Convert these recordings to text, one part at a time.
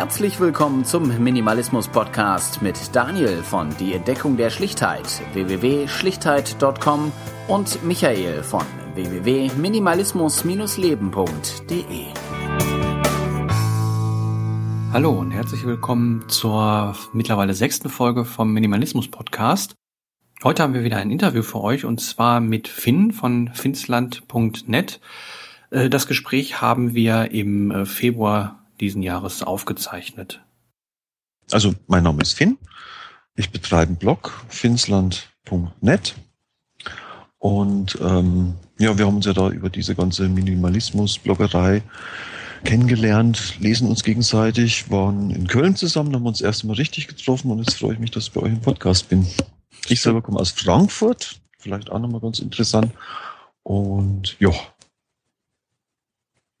Herzlich willkommen zum Minimalismus Podcast mit Daniel von Die Entdeckung der Schlichtheit www.schlichtheit.com und Michael von www.minimalismus-leben.de. Hallo und herzlich willkommen zur mittlerweile sechsten Folge vom Minimalismus Podcast. Heute haben wir wieder ein Interview für euch und zwar mit Finn von finsland.net. Äh, das Gespräch haben wir im äh, Februar diesen Jahres aufgezeichnet. Also mein Name ist Finn. Ich betreibe einen Blog finsland.net und ähm, ja, wir haben uns ja da über diese ganze Minimalismus-Bloggerei kennengelernt, lesen uns gegenseitig, waren in Köln zusammen, haben uns erst mal richtig getroffen und jetzt freue ich mich, dass ich bei euch im Podcast bin. Ich selber komme aus Frankfurt, vielleicht auch nochmal ganz interessant. Und ja,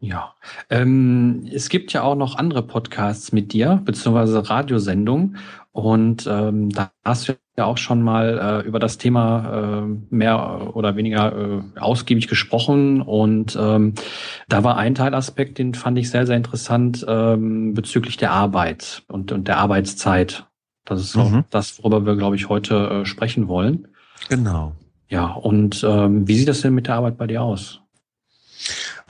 ja, ähm, es gibt ja auch noch andere Podcasts mit dir, beziehungsweise Radiosendungen. Und ähm, da hast du ja auch schon mal äh, über das Thema äh, mehr oder weniger äh, ausgiebig gesprochen. Und ähm, da war ein Teilaspekt, den fand ich sehr, sehr interessant ähm, bezüglich der Arbeit und, und der Arbeitszeit. Das ist mhm. auch das, worüber wir, glaube ich, heute äh, sprechen wollen. Genau. Ja, und ähm, wie sieht das denn mit der Arbeit bei dir aus?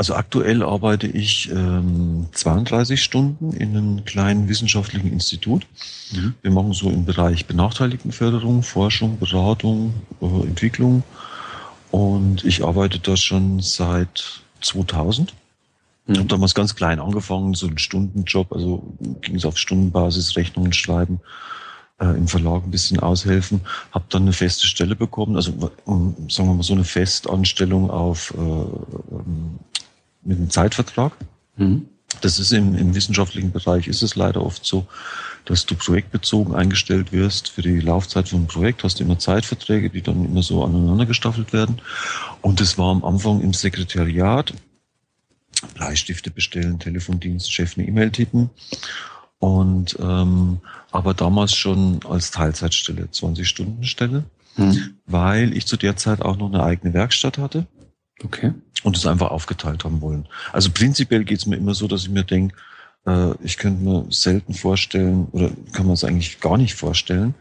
Also aktuell arbeite ich ähm, 32 Stunden in einem kleinen wissenschaftlichen Institut. Mhm. Wir machen so im Bereich Benachteiligtenförderung, Forschung, Beratung, äh, Entwicklung. Und ich arbeite da schon seit 2000. Mhm. Habe damals ganz klein angefangen, so ein Stundenjob, also ging es auf Stundenbasis, Rechnungen schreiben, äh, im Verlag ein bisschen aushelfen, habe dann eine feste Stelle bekommen, also sagen wir mal so eine Festanstellung auf äh, ähm, mit einem Zeitvertrag. Mhm. Das ist im, im wissenschaftlichen Bereich ist es leider oft so, dass du projektbezogen eingestellt wirst für die Laufzeit von einem Projekt, hast immer Zeitverträge, die dann immer so aneinander gestaffelt werden. Und das war am Anfang im Sekretariat. Bleistifte bestellen, Telefondienst, Chef eine E-Mail tippen. Und ähm, aber damals schon als Teilzeitstelle, 20-Stunden-Stelle, mhm. weil ich zu der Zeit auch noch eine eigene Werkstatt hatte. Okay. Und es einfach aufgeteilt haben wollen. Also prinzipiell geht es mir immer so, dass ich mir denke, äh, ich könnte mir selten vorstellen, oder kann man es eigentlich gar nicht vorstellen,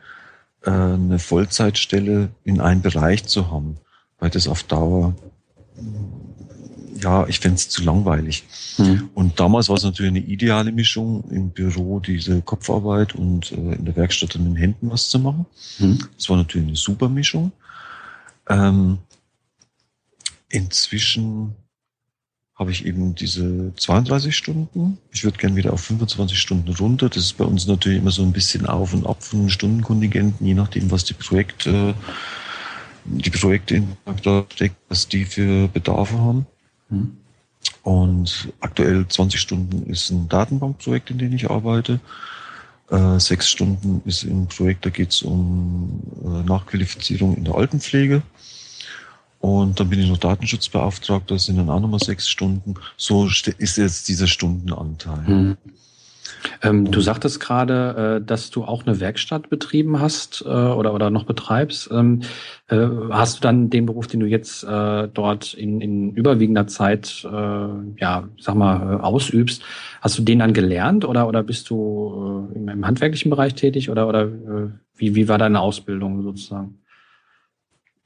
äh, eine Vollzeitstelle in einem Bereich zu haben, weil das auf Dauer, ja, ich fände es zu langweilig. Mhm. Und damals war es natürlich eine ideale Mischung, im Büro diese Kopfarbeit und äh, in der Werkstatt an den Händen was zu machen. Mhm. Das war natürlich eine super Mischung. Ähm, Inzwischen habe ich eben diese 32 Stunden. Ich würde gern wieder auf 25 Stunden runter. Das ist bei uns natürlich immer so ein bisschen auf und ab von den Stundenkontingenten, je nachdem, was die Projekte, die Projekte in da steckt, was die für Bedarfe haben. Mhm. Und aktuell 20 Stunden ist ein Datenbankprojekt, in dem ich arbeite. Äh, sechs Stunden ist ein Projekt, da geht es um äh, Nachqualifizierung in der Altenpflege. Und dann bin ich noch Datenschutzbeauftragter, das sind dann auch nochmal sechs Stunden. So ist jetzt dieser Stundenanteil. Hm. Ähm, du sagtest gerade, äh, dass du auch eine Werkstatt betrieben hast äh, oder, oder noch betreibst. Ähm, äh, hast du dann den Beruf, den du jetzt äh, dort in, in überwiegender Zeit, äh, ja, sag mal, äh, ausübst, hast du den dann gelernt oder, oder bist du im, im handwerklichen Bereich tätig oder, oder wie, wie war deine Ausbildung sozusagen?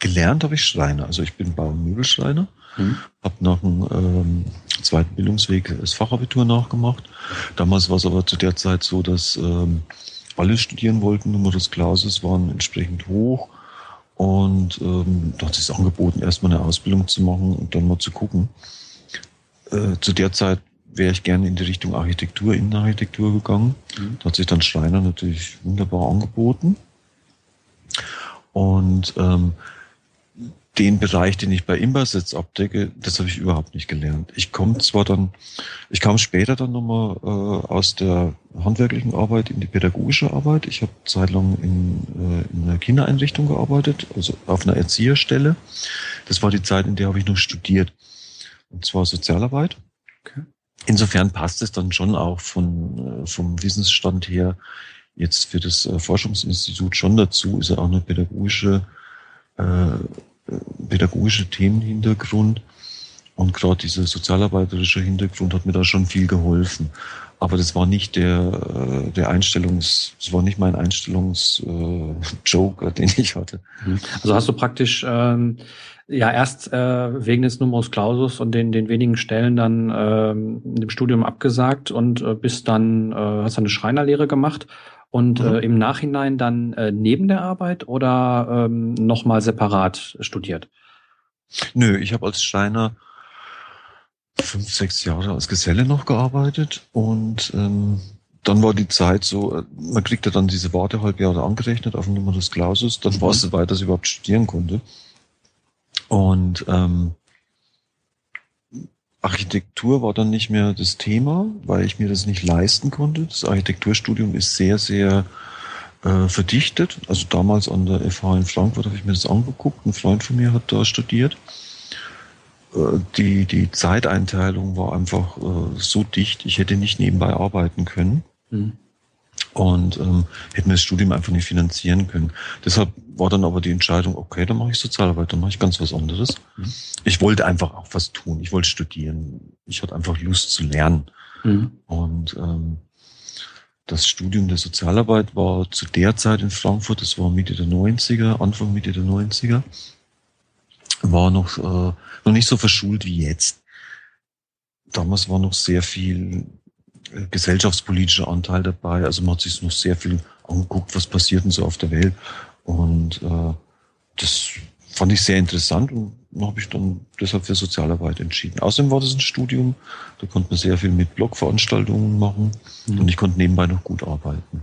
Gelernt habe ich Schreiner. Also ich bin Bau- und Möbelschreiner. Mhm. Habe nach dem ähm, zweiten Bildungsweg das Fachabitur nachgemacht. Damals war es aber zu der Zeit so, dass ähm, alle studieren wollten. Nummer des Klauses waren entsprechend hoch. Und ähm, da hat sich angeboten, erstmal eine Ausbildung zu machen und dann mal zu gucken. Äh, zu der Zeit wäre ich gerne in die Richtung Architektur, Innenarchitektur gegangen. Mhm. Da hat sich dann Schreiner natürlich wunderbar angeboten. Und ähm, den Bereich, den ich bei Imbas jetzt abdecke, das habe ich überhaupt nicht gelernt. Ich komme zwar dann, ich kam später dann nochmal äh, aus der handwerklichen Arbeit in die pädagogische Arbeit. Ich habe zeitlang in, äh, in einer Kindereinrichtung gearbeitet, also auf einer Erzieherstelle. Das war die Zeit, in der habe ich noch studiert. Und zwar Sozialarbeit. Okay. Insofern passt es dann schon auch von, äh, vom Wissensstand her jetzt für das äh, Forschungsinstitut schon dazu, ist ja auch eine pädagogische äh, pädagogische Themenhintergrund und gerade dieser sozialarbeiterische Hintergrund hat mir da schon viel geholfen. Aber das war nicht der, der Einstellungs, das war nicht mein Einstellungsjoker, äh, den ich hatte. Mhm. Also hast du praktisch ähm, ja erst äh, wegen des Numerus Clausus und den, den wenigen Stellen dann ähm, dem Studium abgesagt und äh, bist dann, äh, hast eine Schreinerlehre gemacht und mhm. äh, im Nachhinein dann äh, neben der Arbeit oder ähm, nochmal separat studiert? Nö, ich habe als Schreiner fünf, sechs Jahre als Geselle noch gearbeitet und ähm, dann war die Zeit so, äh, man kriegte dann diese Wartehalbjahre angerechnet auf den Numerus Clausus, dann mhm. war es so weit, dass ich überhaupt studieren konnte. Und ähm, Architektur war dann nicht mehr das Thema, weil ich mir das nicht leisten konnte. Das Architekturstudium ist sehr, sehr äh, verdichtet. Also damals an der FH in Frankfurt habe ich mir das angeguckt. Ein Freund von mir hat da studiert. Äh, die, die Zeiteinteilung war einfach äh, so dicht, ich hätte nicht nebenbei arbeiten können. Mhm. Und ähm, hätten wir das Studium einfach nicht finanzieren können. Deshalb war dann aber die Entscheidung, okay, dann mache ich Sozialarbeit, dann mache ich ganz was anderes. Mhm. Ich wollte einfach auch was tun. Ich wollte studieren. Ich hatte einfach Lust zu lernen. Mhm. Und ähm, das Studium der Sozialarbeit war zu der Zeit in Frankfurt, das war Mitte der 90er, Anfang Mitte der 90er, war noch, äh, noch nicht so verschult wie jetzt. Damals war noch sehr viel gesellschaftspolitischer Anteil dabei. Also man hat sich noch sehr viel angeguckt, was passiert denn so auf der Welt. Und äh, das fand ich sehr interessant und habe ich dann deshalb für Sozialarbeit entschieden. Außerdem war das ein Studium, da konnte man sehr viel mit Blogveranstaltungen machen mhm. und ich konnte nebenbei noch gut arbeiten.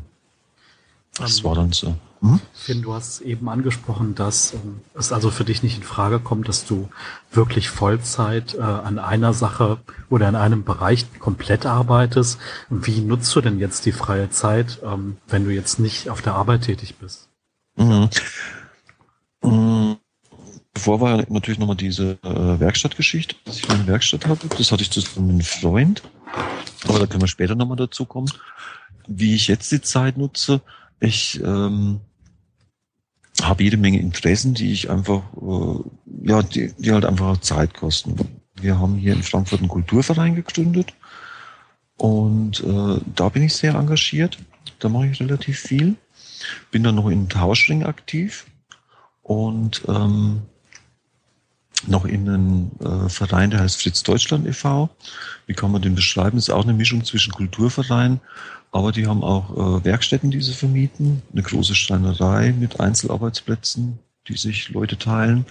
Das ähm, war dann so. Hm? Finn, du hast eben angesprochen, dass ähm, es also für dich nicht in Frage kommt, dass du wirklich Vollzeit äh, an einer Sache oder in einem Bereich komplett arbeitest. Wie nutzt du denn jetzt die freie Zeit, ähm, wenn du jetzt nicht auf der Arbeit tätig bist? Mhm. Mhm. Bevor war natürlich nochmal diese äh, Werkstattgeschichte, dass ich eine Werkstatt hatte. Das hatte ich zusammen mit einem Freund. Aber da können wir später nochmal dazu kommen. Wie ich jetzt die Zeit nutze, ich ähm, habe jede Menge Interessen, die ich einfach, äh, ja, die, die halt einfach Zeit kosten. Wir haben hier in Frankfurt einen Kulturverein gegründet und äh, da bin ich sehr engagiert. Da mache ich relativ viel. Bin dann noch in Tauschring aktiv und ähm, noch in einem äh, Verein, der heißt Fritz Deutschland e.V. Wie kann man den beschreiben? Ist auch eine Mischung zwischen Kulturverein, aber die haben auch äh, Werkstätten, die sie vermieten, eine große Schreinerei mit Einzelarbeitsplätzen, die sich Leute teilen.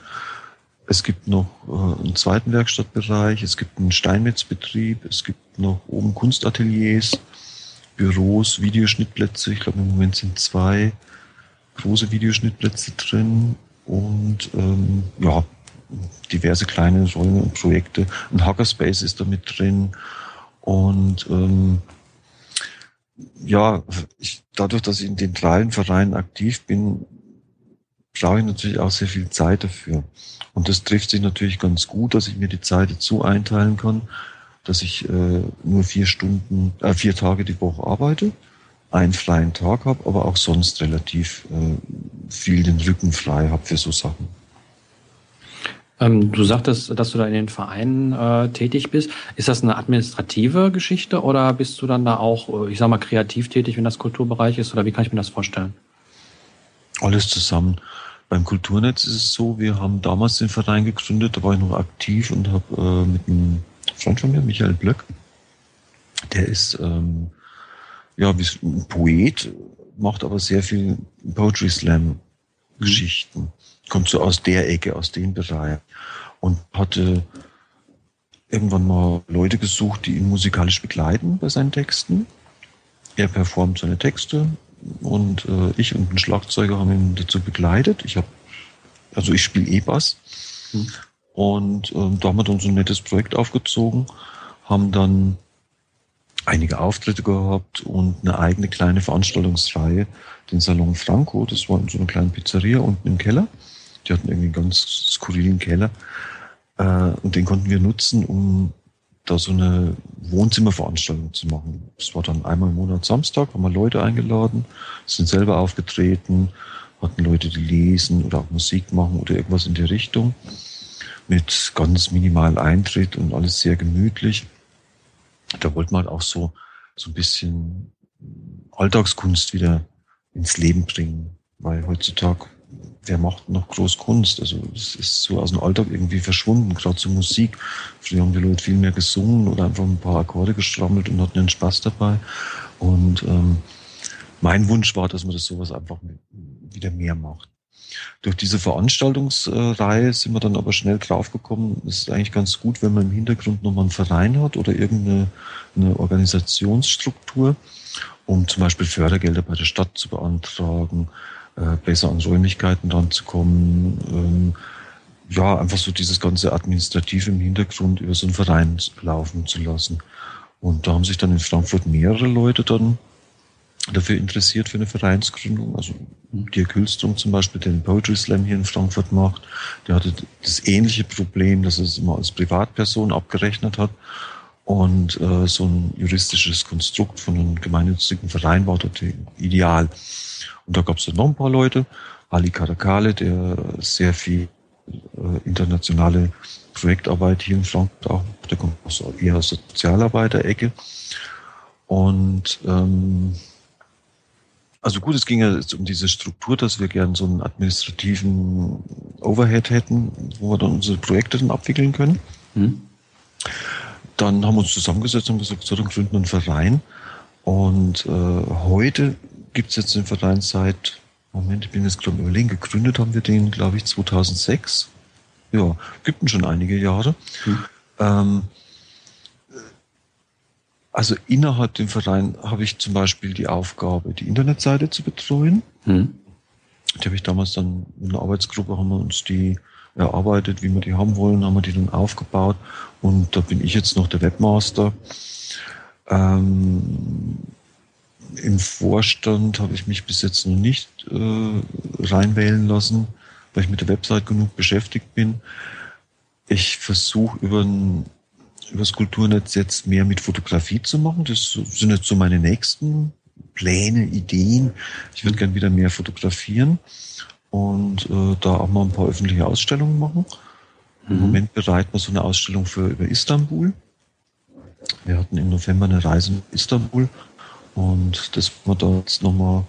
Es gibt noch äh, einen zweiten Werkstattbereich, es gibt einen Steinmetzbetrieb, es gibt noch oben Kunstateliers, Büros, Videoschnittplätze. Ich glaube, im Moment sind zwei große Videoschnittplätze drin und ähm, ja, diverse kleine Räume und Projekte. Ein Hackerspace ist da mit drin. Und ähm, ja, ich, dadurch, dass ich in den dreien Vereinen aktiv bin, brauche ich natürlich auch sehr viel Zeit dafür. Und das trifft sich natürlich ganz gut, dass ich mir die Zeit dazu einteilen kann, dass ich äh, nur vier Stunden, äh, vier Tage die Woche arbeite, einen freien Tag habe, aber auch sonst relativ äh, viel den Rücken frei habe für so Sachen. Ähm, du sagtest, dass du da in den Vereinen äh, tätig bist. Ist das eine administrative Geschichte oder bist du dann da auch, äh, ich sag mal, kreativ tätig, wenn das Kulturbereich ist? Oder wie kann ich mir das vorstellen? Alles zusammen. Beim Kulturnetz ist es so, wir haben damals den Verein gegründet, da war ich noch aktiv und habe äh, mit einem Freund von mir, Michael Blöck, der ist ähm, ja ein Poet, macht aber sehr viel Poetry Slam Geschichten. Kommt so aus der Ecke, aus dem Bereich und hatte irgendwann mal Leute gesucht, die ihn musikalisch begleiten bei seinen Texten. Er performt seine Texte und äh, ich und ein Schlagzeuger haben ihn dazu begleitet. Ich habe, also ich spiele E-Bass mhm. und äh, da haben wir dann so ein nettes Projekt aufgezogen, haben dann einige Auftritte gehabt und eine eigene kleine Veranstaltungsreihe, den Salon Franco, das war in so einer kleinen Pizzeria unten im Keller. Die hatten irgendwie einen ganz skurrilen Keller. Äh, und den konnten wir nutzen, um da so eine Wohnzimmerveranstaltung zu machen. Das war dann einmal im Monat Samstag, haben wir Leute eingeladen, sind selber aufgetreten, hatten Leute, die lesen oder auch Musik machen oder irgendwas in der Richtung. Mit ganz minimal Eintritt und alles sehr gemütlich. Da wollten wir halt auch so so ein bisschen Alltagskunst wieder ins Leben bringen. Weil heutzutage, wer macht noch groß Kunst? Also es ist so aus dem Alltag irgendwie verschwunden, gerade zur Musik. Früher haben die Leute viel mehr gesungen oder einfach ein paar Akkorde gestrammelt und hatten einen Spaß dabei. Und ähm, mein Wunsch war, dass man das sowas einfach wieder mehr macht. Durch diese Veranstaltungsreihe sind wir dann aber schnell draufgekommen, es ist eigentlich ganz gut, wenn man im Hintergrund nochmal einen Verein hat oder irgendeine eine Organisationsstruktur, um zum Beispiel Fördergelder bei der Stadt zu beantragen, äh, besser an Räumlichkeiten ranzukommen, ähm, ja, einfach so dieses ganze Administrative im Hintergrund über so einen Verein laufen zu lassen. Und da haben sich dann in Frankfurt mehrere Leute dann dafür interessiert für eine Vereinsgründung. Also Dirk Hülstrom zum Beispiel, der den Poetry Slam hier in Frankfurt macht, der hatte das ähnliche Problem, dass er es immer als Privatperson abgerechnet hat. Und äh, so ein juristisches Konstrukt von einem gemeinnützigen Verein war dort ideal. Und da gab es dann noch ein paar Leute. Ali Karakale, der sehr viel äh, internationale Projektarbeit hier in Frankfurt auch, der kommt aus eher Sozialarbeiter-Ecke. Und ähm, also gut, es ging ja jetzt um diese Struktur, dass wir gern so einen administrativen Overhead hätten, wo wir dann unsere Projekte dann abwickeln können. Mhm. Dann haben wir uns zusammengesetzt und gesagt, so, dann gründen wir einen Verein. Und äh, heute gibt es jetzt den Verein seit, Moment, ich bin jetzt gerade überlegen, gegründet haben wir den, glaube ich, 2006. Ja, gibt ihn schon einige Jahre. Mhm. Ähm, also innerhalb dem Verein habe ich zum Beispiel die Aufgabe, die Internetseite zu betreuen. Hm. Die habe ich damals dann in der Arbeitsgruppe, haben wir uns die erarbeitet, wie wir die haben wollen, haben wir die dann aufgebaut. Und da bin ich jetzt noch der Webmaster. Ähm, Im Vorstand habe ich mich bis jetzt noch nicht äh, reinwählen lassen, weil ich mit der Website genug beschäftigt bin. Ich versuche über das Kulturnetz jetzt mehr mit Fotografie zu machen. Das sind jetzt so meine nächsten Pläne, Ideen. Ich würde gern wieder mehr fotografieren und äh, da auch mal ein paar öffentliche Ausstellungen machen. Mhm. Im Moment bereiten wir so eine Ausstellung für über Istanbul. Wir hatten im November eine Reise in Istanbul und das wollen wir da jetzt nochmal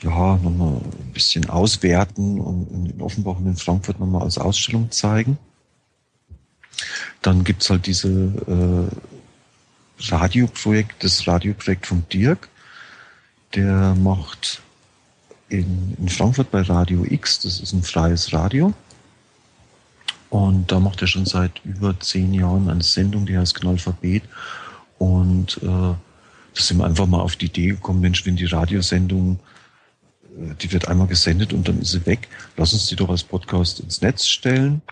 ja, nochmal ein bisschen auswerten und in Offenbach und in Frankfurt nochmal als Ausstellung zeigen. Dann gibt's halt diese äh, Radioprojekt, das Radioprojekt von Dirk. Der macht in, in Frankfurt bei Radio X, das ist ein freies Radio. Und da macht er schon seit über zehn Jahren eine Sendung, die heißt Knalphabet. Und äh, da sind wir einfach mal auf die Idee gekommen, Mensch, wenn die Radiosendung, äh, die wird einmal gesendet und dann ist sie weg, lass uns die doch als Podcast ins Netz stellen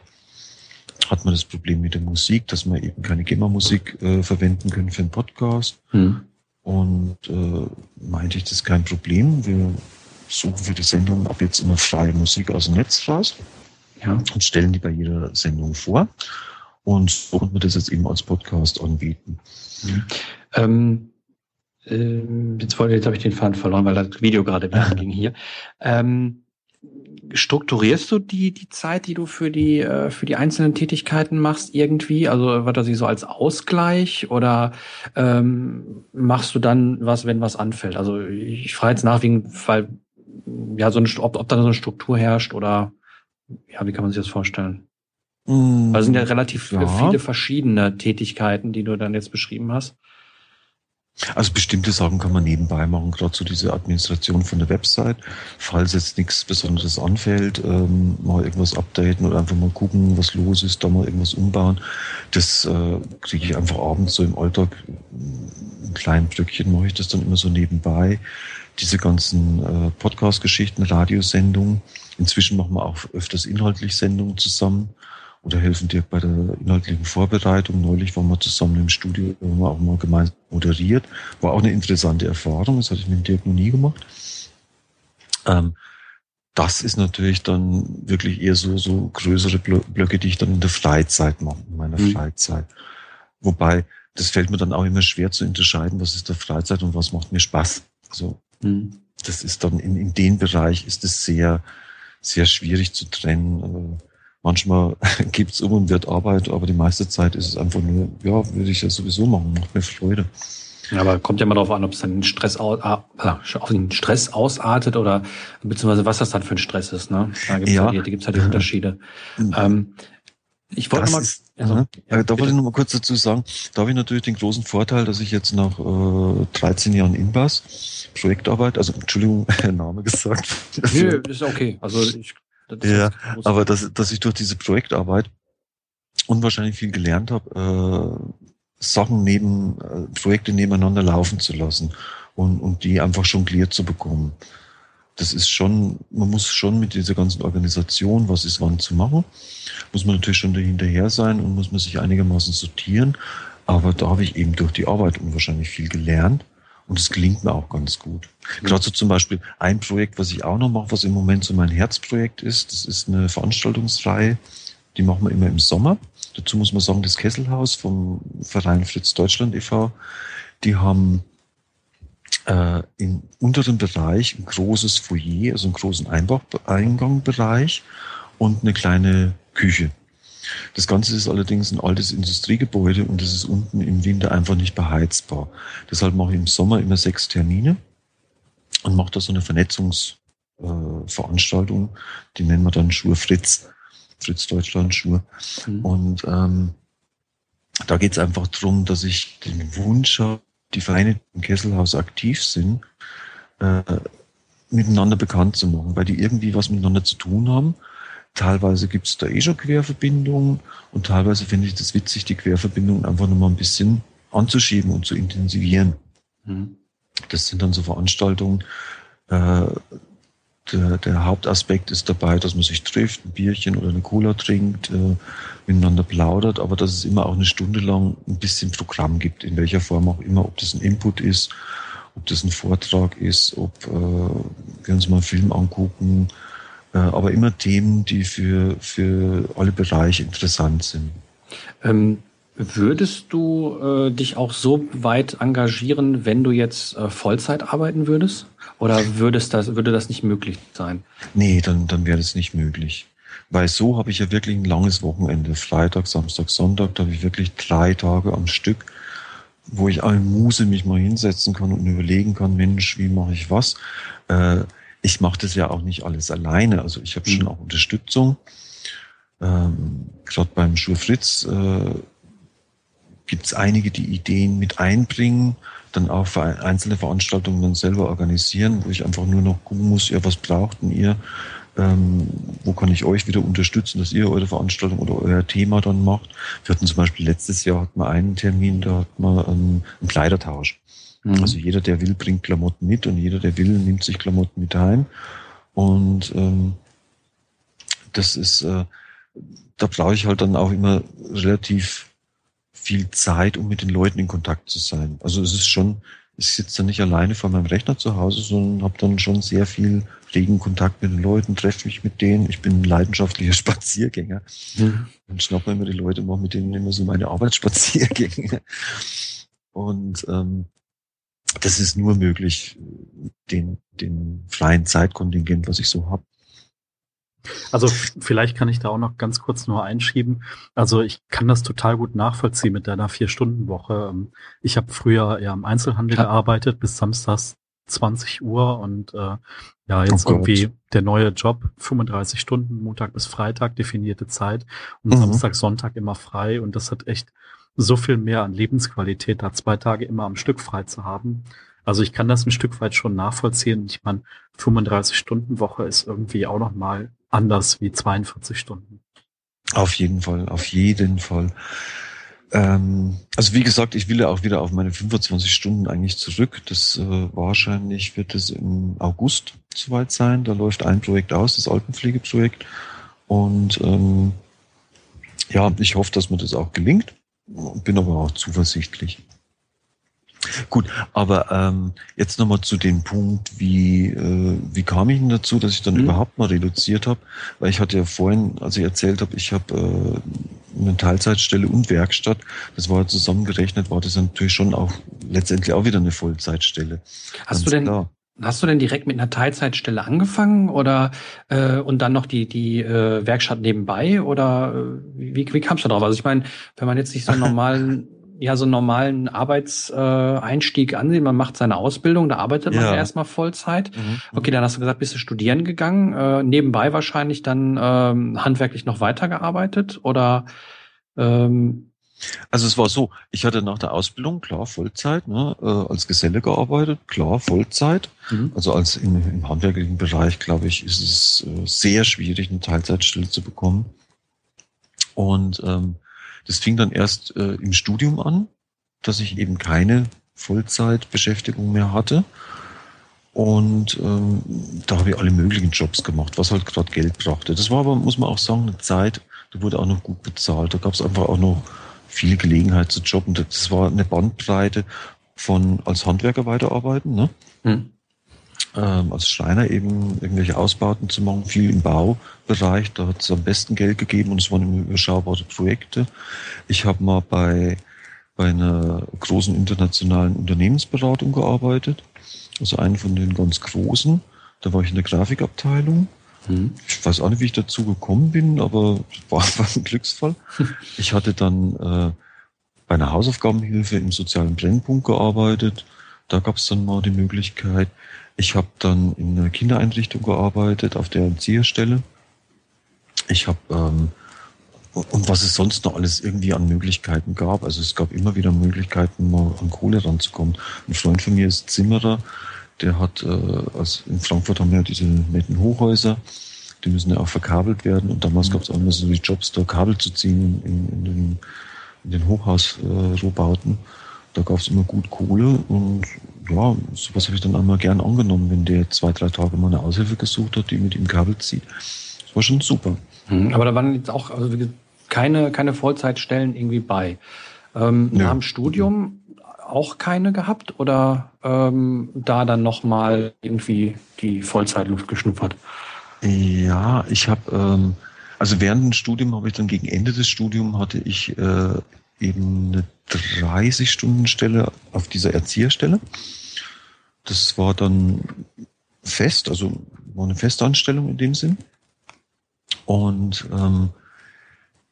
hat man das Problem mit der Musik, dass man eben keine GEMA-Musik äh, verwenden können für einen Podcast. Hm. Und äh, meinte ich, das ist kein Problem. Wir suchen für die Sendung ab jetzt immer freie Musik aus dem Netz raus ja. und stellen die bei jeder Sendung vor. Und so konnte man das jetzt eben als Podcast anbieten. Mhm. Ähm, äh, jetzt, jetzt habe ich den Faden verloren, weil das Video gerade ging hier. Ähm, strukturierst du die, die Zeit, die du für die, äh, für die einzelnen Tätigkeiten machst, irgendwie? Also wird das so als Ausgleich oder ähm, machst du dann was, wenn was anfällt? Also ich frage jetzt nach, wegen, weil ja, so eine, ob, ob da so eine Struktur herrscht oder ja, wie kann man sich das vorstellen? Mm, also sind ja relativ ja. viele verschiedene Tätigkeiten, die du dann jetzt beschrieben hast. Also bestimmte Sachen kann man nebenbei machen, gerade so diese Administration von der Website. Falls jetzt nichts Besonderes anfällt, ähm, mal irgendwas updaten oder einfach mal gucken, was los ist, da mal irgendwas umbauen. Das äh, kriege ich einfach abends so im Alltag. In kleinen Blöckchen mache ich das dann immer so nebenbei. Diese ganzen äh, Podcast-Geschichten, Radiosendungen. Inzwischen machen wir auch öfters inhaltlich Sendungen zusammen oder helfen dir bei der inhaltlichen Vorbereitung. Neulich waren wir zusammen im Studio, haben wir auch mal gemeinsam moderiert. War auch eine interessante Erfahrung, das hatte ich mit Dirk noch nie gemacht. Ähm, das ist natürlich dann wirklich eher so, so größere Blöcke, die ich dann in der Freizeit mache, in meiner mhm. Freizeit. Wobei, das fällt mir dann auch immer schwer zu unterscheiden, was ist der Freizeit und was macht mir Spaß. Also, mhm. das ist dann in, in dem Bereich ist es sehr, sehr schwierig zu trennen. Manchmal gibt's um und wird Arbeit, aber die meiste Zeit ist es einfach nur, ja, würde ich ja sowieso machen, macht mir Freude. Aber kommt ja mal darauf an, ob es dann Stress aus, ah, auf den Stress ausartet oder beziehungsweise was das dann für ein Stress ist. Ne? Da gibt es ja. halt, halt die Unterschiede. Mhm. Ähm, ich wollte mal, also, ja, da wollte ich noch mal kurz dazu sagen, da habe ich natürlich den großen Vorteil, dass ich jetzt nach äh, 13 Jahren Inbas Projektarbeit, also Entschuldigung, Name gesagt. Nö, ist okay. Also ich, ja, aber dass, dass ich durch diese Projektarbeit unwahrscheinlich viel gelernt habe, äh, Sachen neben, äh, Projekte nebeneinander laufen zu lassen und, und die einfach jongliert zu bekommen. Das ist schon, man muss schon mit dieser ganzen Organisation, was ist wann zu machen, muss man natürlich schon dahinterher sein und muss man sich einigermaßen sortieren. Aber da habe ich eben durch die Arbeit unwahrscheinlich viel gelernt. Und es gelingt mir auch ganz gut. Mhm. So zum Beispiel ein Projekt, was ich auch noch mache, was im Moment so mein Herzprojekt ist, das ist eine Veranstaltungsreihe, die machen wir immer im Sommer. Dazu muss man sagen, das Kesselhaus vom Verein Fritz Deutschland e.V., die haben äh, im unteren Bereich ein großes Foyer, also einen großen Eingangbereich und eine kleine Küche. Das Ganze ist allerdings ein altes Industriegebäude und es ist unten im Winter einfach nicht beheizbar. Deshalb mache ich im Sommer immer sechs Termine und mache da so eine Vernetzungsveranstaltung, äh, die nennen wir dann Schur Fritz. Fritz Deutschland Schuhe. Mhm. Und ähm, da geht es einfach darum, dass ich den Wunsch habe, die Vereine im Kesselhaus aktiv sind, äh, miteinander bekannt zu machen, weil die irgendwie was miteinander zu tun haben. Teilweise gibt es da eh schon Querverbindungen und teilweise finde ich das witzig, die Querverbindungen einfach nochmal ein bisschen anzuschieben und zu intensivieren. Mhm. Das sind dann so Veranstaltungen, äh, der, der Hauptaspekt ist dabei, dass man sich trifft, ein Bierchen oder eine Cola trinkt, äh, miteinander plaudert, aber dass es immer auch eine Stunde lang ein bisschen Programm gibt, in welcher Form auch immer, ob das ein Input ist, ob das ein Vortrag ist, ob äh, wir uns mal einen Film angucken, aber immer Themen, die für, für alle Bereiche interessant sind. Ähm, würdest du äh, dich auch so weit engagieren, wenn du jetzt äh, Vollzeit arbeiten würdest? Oder würde das, würde das nicht möglich sein? Nee, dann, dann wäre das nicht möglich. Weil so habe ich ja wirklich ein langes Wochenende. Freitag, Samstag, Sonntag, da habe ich wirklich drei Tage am Stück, wo ich eine Muse mich mal hinsetzen kann und überlegen kann, Mensch, wie mache ich was? Äh, ich mache das ja auch nicht alles alleine. Also ich habe mhm. schon auch Unterstützung. Ähm, Gerade beim Schulfritz äh, gibt es einige, die Ideen mit einbringen dann auch für einzelne Veranstaltungen dann selber organisieren, wo ich einfach nur noch gucken muss, ja, was braucht denn ihr? Ähm, wo kann ich euch wieder unterstützen, dass ihr eure Veranstaltung oder euer Thema dann macht. Wir hatten zum Beispiel letztes Jahr hatten wir einen Termin, da hat man einen, einen Kleidertausch. Mhm. Also jeder, der will, bringt Klamotten mit und jeder, der will, nimmt sich Klamotten mit heim. Und ähm, das ist, äh, da brauche ich halt dann auch immer relativ viel Zeit, um mit den Leuten in Kontakt zu sein. Also es ist schon, ich sitze da nicht alleine vor meinem Rechner zu Hause, sondern habe dann schon sehr viel regen Kontakt mit den Leuten, treffe mich mit denen. Ich bin ein leidenschaftlicher Spaziergänger mhm. und schnappe immer die Leute, mache mit denen immer so meine Arbeitsspaziergänge. Und ähm, das ist nur möglich, den, den freien Zeitkontingent, was ich so habe. Also vielleicht kann ich da auch noch ganz kurz nur einschieben. Also ich kann das total gut nachvollziehen mit deiner Vier-Stunden-Woche. Ähm, ich habe früher ja im Einzelhandel ja. gearbeitet bis samstags 20 Uhr und äh, ja, jetzt oh irgendwie der neue Job, 35 Stunden, Montag bis Freitag, definierte Zeit und mhm. Samstag, Sonntag immer frei und das hat echt so viel mehr an Lebensqualität, da zwei Tage immer am Stück frei zu haben. Also ich kann das ein Stück weit schon nachvollziehen. Ich meine, 35 Stunden Woche ist irgendwie auch noch mal anders wie 42 Stunden. Auf jeden Fall, auf jeden Fall. Ähm, also wie gesagt, ich will ja auch wieder auf meine 25 Stunden eigentlich zurück. Das äh, wahrscheinlich wird es im August soweit sein. Da läuft ein Projekt aus, das Altenpflegeprojekt. Und ähm, ja, ich hoffe, dass mir das auch gelingt. Bin aber auch zuversichtlich. Gut, aber ähm, jetzt nochmal zu dem Punkt, wie, äh, wie kam ich denn dazu, dass ich dann mhm. überhaupt mal reduziert habe? Weil ich hatte ja vorhin, als ich erzählt habe, ich habe äh, eine Teilzeitstelle und Werkstatt, das war zusammengerechnet, war das natürlich schon auch letztendlich auch wieder eine Vollzeitstelle. Hast du denn, klar. Hast du denn direkt mit einer Teilzeitstelle angefangen oder äh, und dann noch die die äh, Werkstatt nebenbei oder äh, wie, wie kamst du drauf? Also ich meine, wenn man jetzt nicht so einen normalen ja so einen normalen Arbeitseinstieg äh, ansehen. Man macht seine Ausbildung, da arbeitet man ja. erstmal Vollzeit. Mhm. Okay, dann hast du gesagt, bist du studieren gegangen, äh, nebenbei wahrscheinlich dann ähm, handwerklich noch weitergearbeitet oder ähm, also es war so, ich hatte nach der Ausbildung, klar, Vollzeit, ne, äh, als Geselle gearbeitet, klar, Vollzeit. Mhm. Also als im, im handwerklichen Bereich, glaube ich, ist es äh, sehr schwierig, eine Teilzeitstelle zu bekommen. Und ähm, das fing dann erst äh, im Studium an, dass ich eben keine Vollzeitbeschäftigung mehr hatte. Und ähm, da habe ich alle möglichen Jobs gemacht, was halt gerade Geld brachte. Das war aber, muss man auch sagen, eine Zeit, da wurde auch noch gut bezahlt. Da gab es einfach auch noch viel Gelegenheit zu jobben. Das war eine Bandbreite von als Handwerker weiterarbeiten, ne? Hm ähm, als Schreiner eben irgendwelche Ausbauten zu machen, viel im Baubereich. Da hat es am besten Geld gegeben und es waren immer überschaubare Projekte. Ich habe mal bei, bei einer großen internationalen Unternehmensberatung gearbeitet, also einen von den ganz großen. Da war ich in der Grafikabteilung. Mhm. Ich weiß auch nicht, wie ich dazu gekommen bin, aber war, war ein Glücksfall. Ich hatte dann äh, bei einer Hausaufgabenhilfe im sozialen Brennpunkt gearbeitet. Da gab es dann mal die Möglichkeit. Ich habe dann in einer Kindereinrichtung gearbeitet, auf der Erzieherstelle. Ich habe ähm, und was es sonst noch alles irgendwie an Möglichkeiten gab. Also es gab immer wieder Möglichkeiten, mal an Kohle ranzukommen. Ein Freund von mir ist Zimmerer, der hat, äh, also in Frankfurt haben wir ja diese netten Hochhäuser, die müssen ja auch verkabelt werden. Und damals mhm. gab es auch immer so die Jobs, da Kabel zu ziehen in, in den, in den Hochhausrohbauten. Äh, da gab es immer gut Kohle und ja, sowas habe ich dann einmal gern angenommen, wenn der zwei, drei Tage mal eine Aushilfe gesucht hat, die mit ihm Kabel zieht. Das war schon super. Mhm, aber da waren jetzt auch also keine, keine Vollzeitstellen irgendwie bei. Ähm, ja. Nach dem Studium auch keine gehabt oder ähm, da dann nochmal irgendwie die Vollzeitluft geschnuppert? Ja, ich habe, ähm, also während dem Studium habe ich dann gegen Ende des Studiums hatte ich äh, eben eine 30-Stunden-Stelle auf dieser Erzieherstelle. Das war dann fest, also war eine Festanstellung in dem Sinn. Und ähm,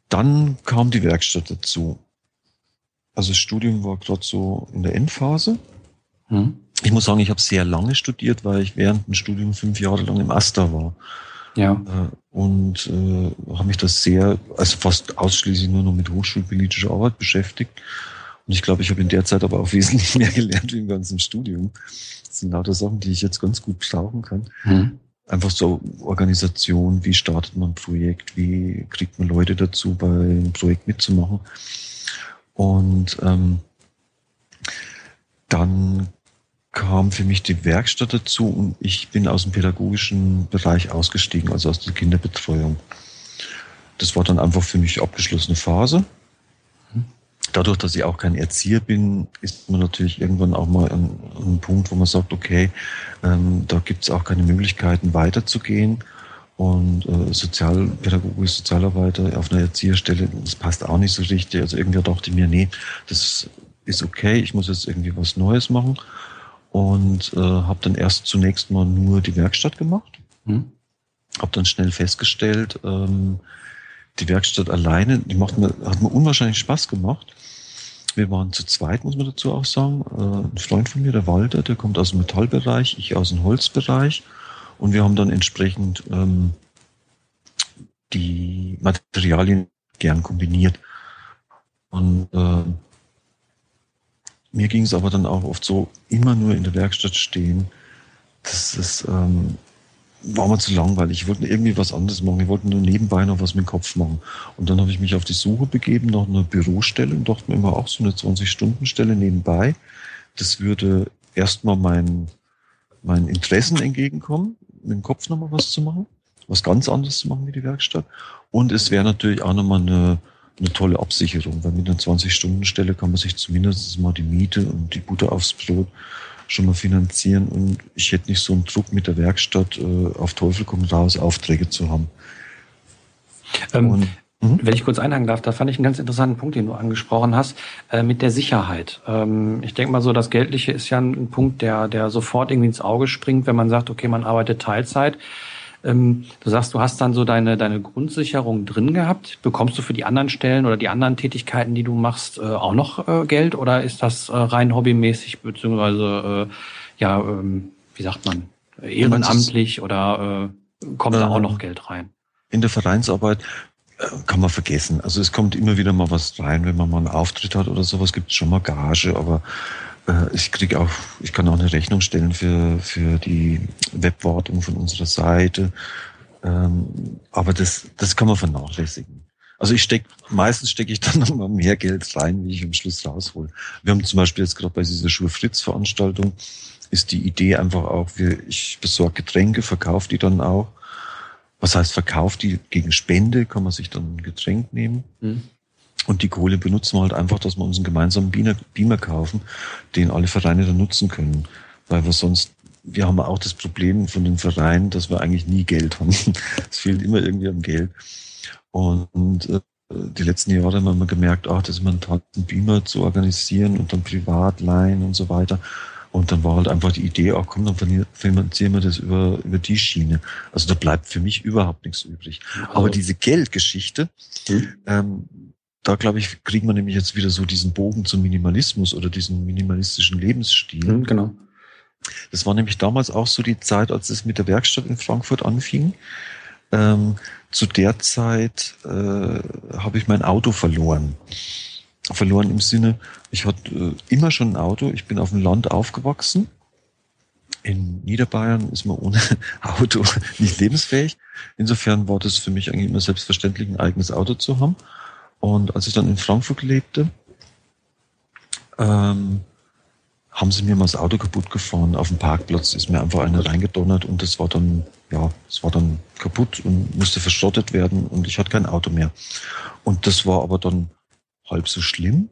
dann kam die Werkstatt dazu. Also das Studium war gerade so in der Endphase. Hm. Ich muss sagen, ich habe sehr lange studiert, weil ich während dem Studium fünf Jahre lang im Asta war. Ja. Äh, und äh, habe mich das sehr, also fast ausschließlich nur noch mit hochschulpolitischer Arbeit beschäftigt. Und ich glaube, ich habe in der Zeit aber auch wesentlich mehr gelernt wie im ganzen Studium. Das sind lauter Sachen, die ich jetzt ganz gut brauchen kann. Mhm. Einfach so Organisation, wie startet man ein Projekt, wie kriegt man Leute dazu, bei einem Projekt mitzumachen. Und ähm, dann kam für mich die Werkstatt dazu und ich bin aus dem pädagogischen Bereich ausgestiegen, also aus der Kinderbetreuung. Das war dann einfach für mich abgeschlossene Phase dadurch, dass ich auch kein Erzieher bin, ist man natürlich irgendwann auch mal an, einem Punkt, wo man sagt, okay, ähm, da gibt es auch keine Möglichkeiten weiterzugehen. Und äh, Sozialpädagoge, Sozialarbeiter auf einer Erzieherstelle, das passt auch nicht so richtig. Also irgendwie dachte ich mir, nee, das ist okay, ich muss jetzt irgendwie was Neues machen. Und äh, habe dann erst zunächst mal nur die Werkstatt gemacht. Hm. Habe dann schnell festgestellt, ähm, die Werkstatt alleine, die macht mir, hat mir unwahrscheinlich Spaß gemacht. Wir waren zu zweit, muss man dazu auch sagen. Äh, ein Freund von mir, der Walter, der kommt aus dem Metallbereich, ich aus dem Holzbereich. Und wir haben dann entsprechend ähm, die Materialien gern kombiniert. Und äh, mir ging es aber dann auch oft so, immer nur in der Werkstatt stehen. Das ist, ähm, war mir zu langweilig. Ich wollte irgendwie was anderes machen. Ich wollte nur nebenbei noch was mit dem Kopf machen. Und dann habe ich mich auf die Suche begeben nach einer Bürostelle und dachte mir immer auch so eine 20-Stunden-Stelle nebenbei. Das würde erstmal meinen meinen Interessen entgegenkommen, mit dem Kopf nochmal was zu machen, was ganz anderes zu machen wie die Werkstatt. Und es wäre natürlich auch nochmal eine, eine tolle Absicherung, weil mit einer 20-Stunden-Stelle kann man sich zumindest mal die Miete und die Butter aufs Brot schon mal finanzieren und ich hätte nicht so einen Druck mit der Werkstatt äh, auf Teufel komm raus, Aufträge zu haben. Ähm, mhm. wenn ich kurz einhaken darf, da fand ich einen ganz interessanten Punkt, den du angesprochen hast, äh, mit der Sicherheit. Ähm, ich denke mal so, das Geldliche ist ja ein, ein Punkt, der, der sofort irgendwie ins Auge springt, wenn man sagt, okay, man arbeitet Teilzeit Ähm, du sagst, du hast dann so deine, deine Grundsicherung drin gehabt. Bekommst du für die anderen Stellen oder die anderen Tätigkeiten, die du machst, äh, auch noch äh, Geld oder ist das äh, rein hobbymäßig beziehungsweise ja, ähm, wie sagt man, ehrenamtlich oder kommt da auch noch Geld rein? In der Vereinsarbeit kann man vergessen. Also es kommt immer wieder mal was rein, wenn man mal einen Auftritt hat oder sowas, gibt es schon mal Gage, aber äh, ich kriege auch, ich kann auch eine Rechnung stellen für, für die Webwartung von unserer Seite. Ähm, aber das, das kann man vernachlässigen. Also ich stecke, meistens stecke ich dann nochmal mehr Geld rein, wie ich am Schluss raushol. Wir haben zum Beispiel jetzt gerade bei dieser Schuhe-Fritz-Veranstaltung ist die Idee einfach auch, wir, ich besorge Getränke, verkaufe die dann auch. Was heißt verkauft die gegen Spende, kann man sich dann ein Getränk nehmen. Mhm. Und die Kohle benutzen wir halt einfach, dass wir uns einen gemeinsamen Beamer, Beamer kaufen, den alle Vereine dann nutzen können. Weil wir sonst, wir haben auch das Problem von den Vereinen, dass wir eigentlich nie Geld haben. es fehlt immer irgendwie am Geld. Und äh, die letzten Jahre haben wir gemerkt, ach, das ist man einen Beamer zu organisieren und dann privat leihen und so weiter. Und dann war halt einfach die Idee, ach komm, dann finanzieren wir das über, über die Schiene. Also da bleibt für mich überhaupt nichts übrig. Aber diese Geldgeschichte, hm. ähm, da glaube ich, kriegen wir nämlich jetzt wieder so diesen Bogen zum Minimalismus oder diesen minimalistischen Lebensstil. Mhm, genau. Das war nämlich damals auch so die Zeit, als es mit der Werkstatt in Frankfurt anfing. Ähm, zu der Zeit äh, habe ich mein Auto verloren. Verloren im Sinne, ich hatte äh, immer schon ein Auto, ich bin auf dem Land aufgewachsen. In Niederbayern ist man ohne Auto nicht lebensfähig. Insofern war das für mich eigentlich immer selbstverständlich, ein eigenes Auto zu haben. Und als ich dann in Frankfurt lebte, ähm, haben sie mir mal das Auto kaputt gefahren. Auf dem Parkplatz ist mir einfach einer reingedonnert und das war dann, ja, es war dann kaputt und musste verschrottet werden und ich hatte kein Auto mehr. Und das war aber dann halb so schlimm,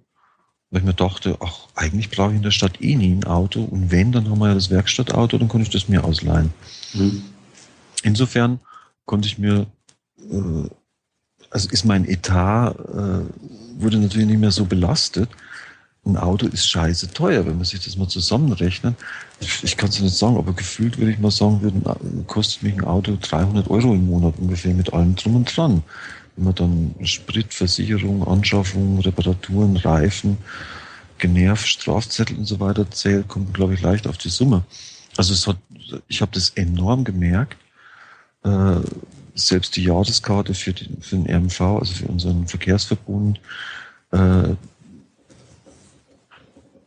weil ich mir dachte, ach, eigentlich brauche ich in der Stadt eh nie ein Auto und wenn, dann haben wir ja das Werkstattauto, dann konnte ich das mir ausleihen. Mhm. Insofern konnte ich mir äh, also ist mein Etat, äh, wurde natürlich nicht mehr so belastet. Ein Auto ist scheiße teuer, wenn man sich das mal zusammenrechnet. Ich, ich kann es nicht sagen, aber gefühlt würde ich mal sagen, würde, kostet mich ein Auto 300 Euro im Monat ungefähr mit allem drum und dran. Man dann Sprit, Versicherung, Anschaffung, Reparaturen, Reifen, genervt, Strafzettel und so weiter zählt, kommt glaube ich leicht auf die Summe. Also es hat, ich habe das enorm gemerkt. Äh, selbst die Jahreskarte für, die, für den RMV, also für unseren Verkehrsverbund, äh,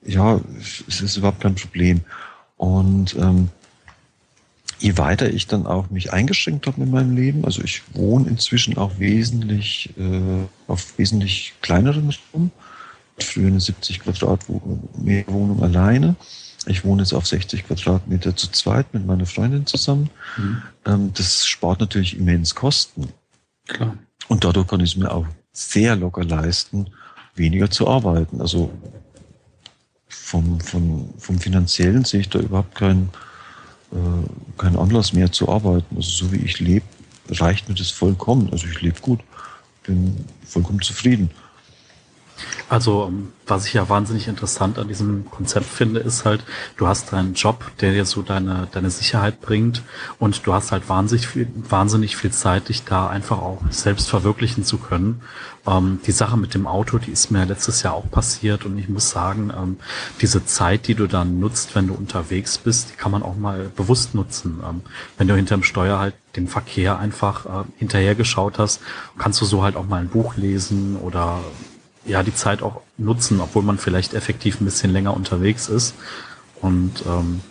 ja, es ist überhaupt kein Problem. Und ähm, je weiter ich dann auch mich eingeschränkt habe in meinem Leben, also ich wohne inzwischen auch wesentlich äh, auf wesentlich kleineren Raum, früher eine 70 Quadratmeter Wohnung alleine ich wohne jetzt auf 60 Quadratmeter zu zweit mit meiner Freundin zusammen. Mhm. Ähm, das spart natürlich immens Kosten. Klar. Und dadurch kann ich es mir auch sehr locker leisten, weniger zu arbeiten. Also vom, vom, vom finanziellen sehe ich da überhaupt keinen äh, keinen Anlass mehr zu arbeiten. Also so wie ich lebe, reicht mir das vollkommen. Also ich lebe gut, bin vollkommen zufrieden. Also, ähm, was ich ja wahnsinnig interessant an diesem Konzept finde, ist halt, du hast deinen Job, der dir so deine, deine Sicherheit bringt und du hast halt wahnsinnig viel, wahnsinnig viel Zeit, dich da einfach auch selbst verwirklichen zu können. Ähm, die Sache mit dem Auto, die ist mir letztes Jahr auch passiert und ich muss sagen, ähm, diese Zeit, die du dann nutzt, wenn du unterwegs bist, die kann man auch mal bewusst nutzen. Ähm, wenn du hinterm Steuer halt den Verkehr einfach äh, hinterhergeschaut hast, kannst du so halt auch mal ein Buch lesen oder ja die Zeit auch nutzen, obwohl man vielleicht effektiv ein bisschen länger unterwegs ist. Und ähm,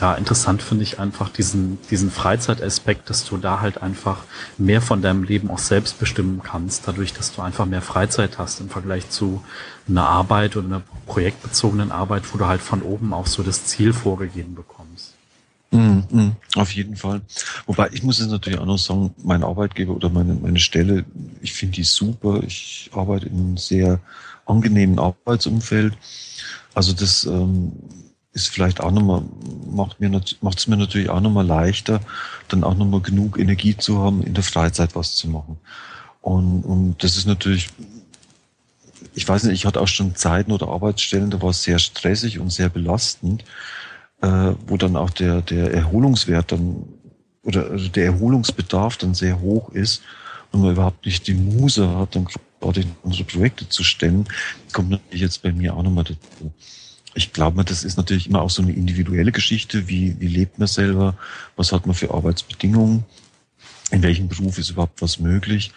ja, interessant finde ich einfach diesen, diesen Freizeitaspekt, dass du da halt einfach mehr von deinem Leben auch selbst bestimmen kannst, dadurch, dass du einfach mehr Freizeit hast im Vergleich zu einer Arbeit oder einer projektbezogenen Arbeit, wo du halt von oben auch so das Ziel vorgegeben bekommst. Mm, mm, auf jeden Fall. Wobei ich muss jetzt natürlich auch noch sagen, mein Arbeitgeber oder meine, meine Stelle, ich finde die super. Ich arbeite in einem sehr angenehmen Arbeitsumfeld. Also das ähm, ist vielleicht auch nochmal, macht mir macht es mir natürlich auch nochmal leichter, dann auch nochmal genug Energie zu haben, in der Freizeit was zu machen. Und, und das ist natürlich, ich weiß nicht, ich hatte auch schon Zeiten oder Arbeitsstellen, da war es sehr stressig und sehr belastend äh, wo dann auch der, der Erholungswert dann oder also der Erholungsbedarf dann sehr hoch ist und man überhaupt nicht die Muse hat, dann gerade unsere Projekte zu stemmen, kommt natürlich jetzt bei mir auch nochmal dazu. Ich glaube, das ist natürlich immer auch so eine individuelle Geschichte. Wie, wie lebt man selber? Was hat man für Arbeitsbedingungen? In welchem Beruf ist überhaupt was möglich?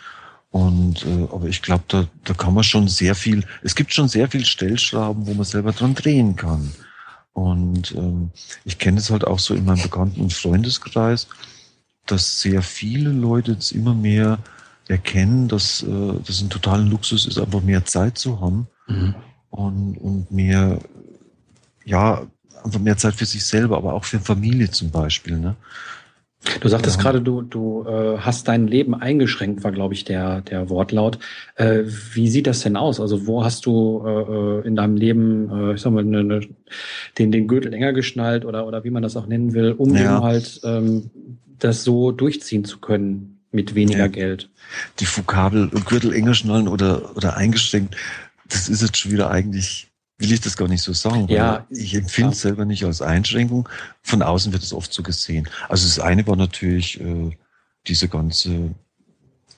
Und äh, aber ich glaube, da, da kann man schon sehr viel, es gibt schon sehr viel Stellschrauben, wo man selber dran drehen kann. Und ähm, ich kenne es halt auch so in meinem Bekannten- und Freundeskreis, dass sehr viele Leute jetzt immer mehr erkennen, dass äh, das ein totaler Luxus ist, einfach mehr Zeit zu haben mhm. und, und mehr, ja, einfach mehr Zeit für sich selber, aber auch für Familie zum Beispiel. Ne? Du sagtest ja. gerade, du, du äh, hast dein Leben eingeschränkt, war, glaube ich, der, der Wortlaut. Äh, wie sieht das denn aus? Also wo hast du äh, äh in deinem Leben, äh, ich sag mal, ne, ne, den, den Gürtel enger geschnallt oder, oder wie man das auch nennen will, um ja. eben halt ähm, das so durchziehen zu können mit weniger ja. Geld? Die Vokabel Gürtel enger schnallen oder, oder eingeschränkt, das ist jetzt schon wieder eigentlich will ich das gar nicht so sagen. Ja, ich empfinde es selber nicht als Einschränkung. Von außen wird es oft so gesehen. Also das eine war natürlich äh, diese ganze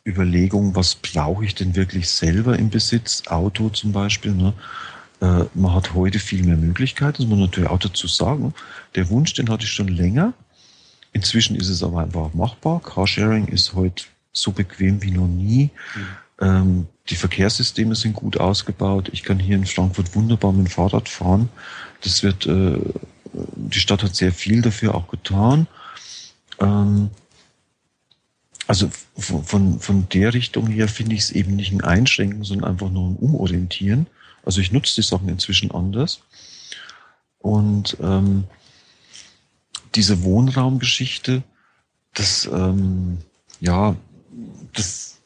Überlegung, was brauche ich denn wirklich selber im Besitz? Auto zum Beispiel. Ne? Äh, man hat heute viel mehr Möglichkeiten, das muss man natürlich auch dazu sagen. Der Wunsch, den hatte ich schon länger. Inzwischen ist es aber einfach machbar. Carsharing ist heute so bequem wie noch nie. Mhm. Ähm, die Verkehrssysteme sind gut ausgebaut. Ich kann hier in Frankfurt wunderbar mit dem Fahrrad fahren. Das wird, äh, die Stadt hat sehr viel dafür auch getan. Ähm, also von, von, von der Richtung her finde ich es eben nicht ein Einschränken, sondern einfach nur ein Umorientieren. Also ich nutze die Sachen inzwischen anders. Und ähm, diese Wohnraumgeschichte, das, ähm, ja, das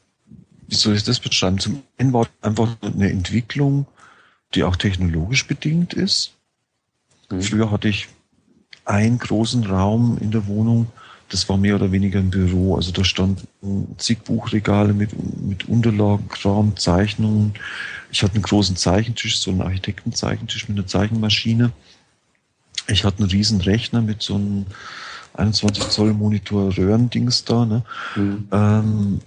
wie soll ich das beschreiben? Zum einen war einfach eine Entwicklung, die auch technologisch bedingt ist. Mhm. Früher hatte ich einen großen Raum in der Wohnung, das war mehr oder weniger ein Büro. Also da standen zig Buchregale mit, mit Unterlagen, Kram, Zeichnungen. Ich hatte einen großen Zeichentisch, so einen Architektenzeichentisch mit einer Zeichenmaschine. Ich hatte einen riesen Rechner mit so einem 21 Zoll Monitor Röhrendings da. Ne? Mhm. Ähm,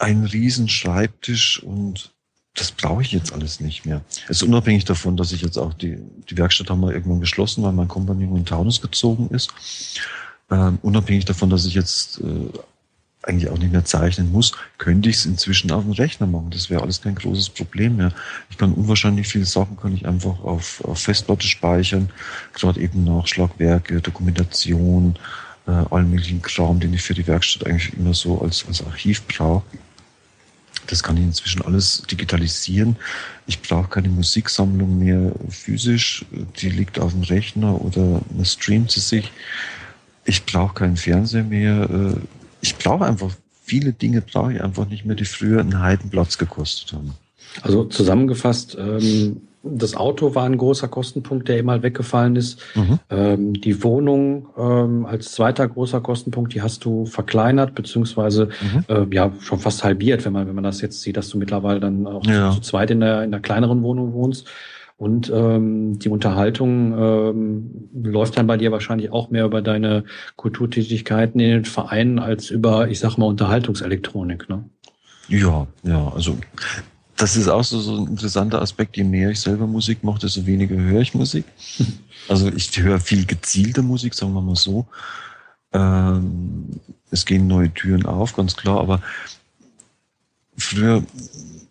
ein riesen Schreibtisch und das brauche ich jetzt alles nicht mehr. Es ist unabhängig davon, dass ich jetzt auch die, die Werkstatt haben wir irgendwann geschlossen, weil mein Kompagnon in Taunus gezogen ist. Ähm, unabhängig davon, dass ich jetzt äh, eigentlich auch nicht mehr zeichnen muss, könnte ich es inzwischen auf dem Rechner machen. Das wäre alles kein großes Problem mehr. Ich kann unwahrscheinlich viele Sachen kann ich einfach auf, auf Festplatte speichern, gerade eben Nachschlagwerke, Dokumentation, äh, allen möglichen Kram, den ich für die Werkstatt eigentlich immer so als, als Archiv brauche. Das kann ich inzwischen alles digitalisieren. Ich brauche keine Musiksammlung mehr physisch. Die liegt auf dem Rechner oder man streamt sie sich. Ich brauche keinen Fernseher mehr. Äh, ich brauche einfach viele Dinge brauche ich einfach nicht mehr, die früher einen Heidenplatz gekostet haben. Also zusammengefasst, ähm, das Auto war ein großer Kostenpunkt, der eben halt weggefallen ist. Mhm. Ähm, die Wohnung ähm, als zweiter großer Kostenpunkt, die hast du verkleinert, beziehungsweise mhm. äh, ja schon fast halbiert, wenn man, wenn man das jetzt sieht, dass du mittlerweile dann auch ja. zu, zu, zweit in der, in der kleineren Wohnung wohnst. Und ähm, die Unterhaltung ähm, läuft dann bei dir wahrscheinlich auch mehr über deine Kulturtätigkeiten in den Vereinen als über, ich sag mal, Unterhaltungselektronik, ne? Ja, ja, also das ist auch so, so ein interessanter Aspekt. Je mehr ich selber Musik mache, desto weniger höre ich Musik. Also ich höre viel gezielte Musik, sagen wir mal so. Ähm, es gehen neue Türen auf, ganz klar, aber früher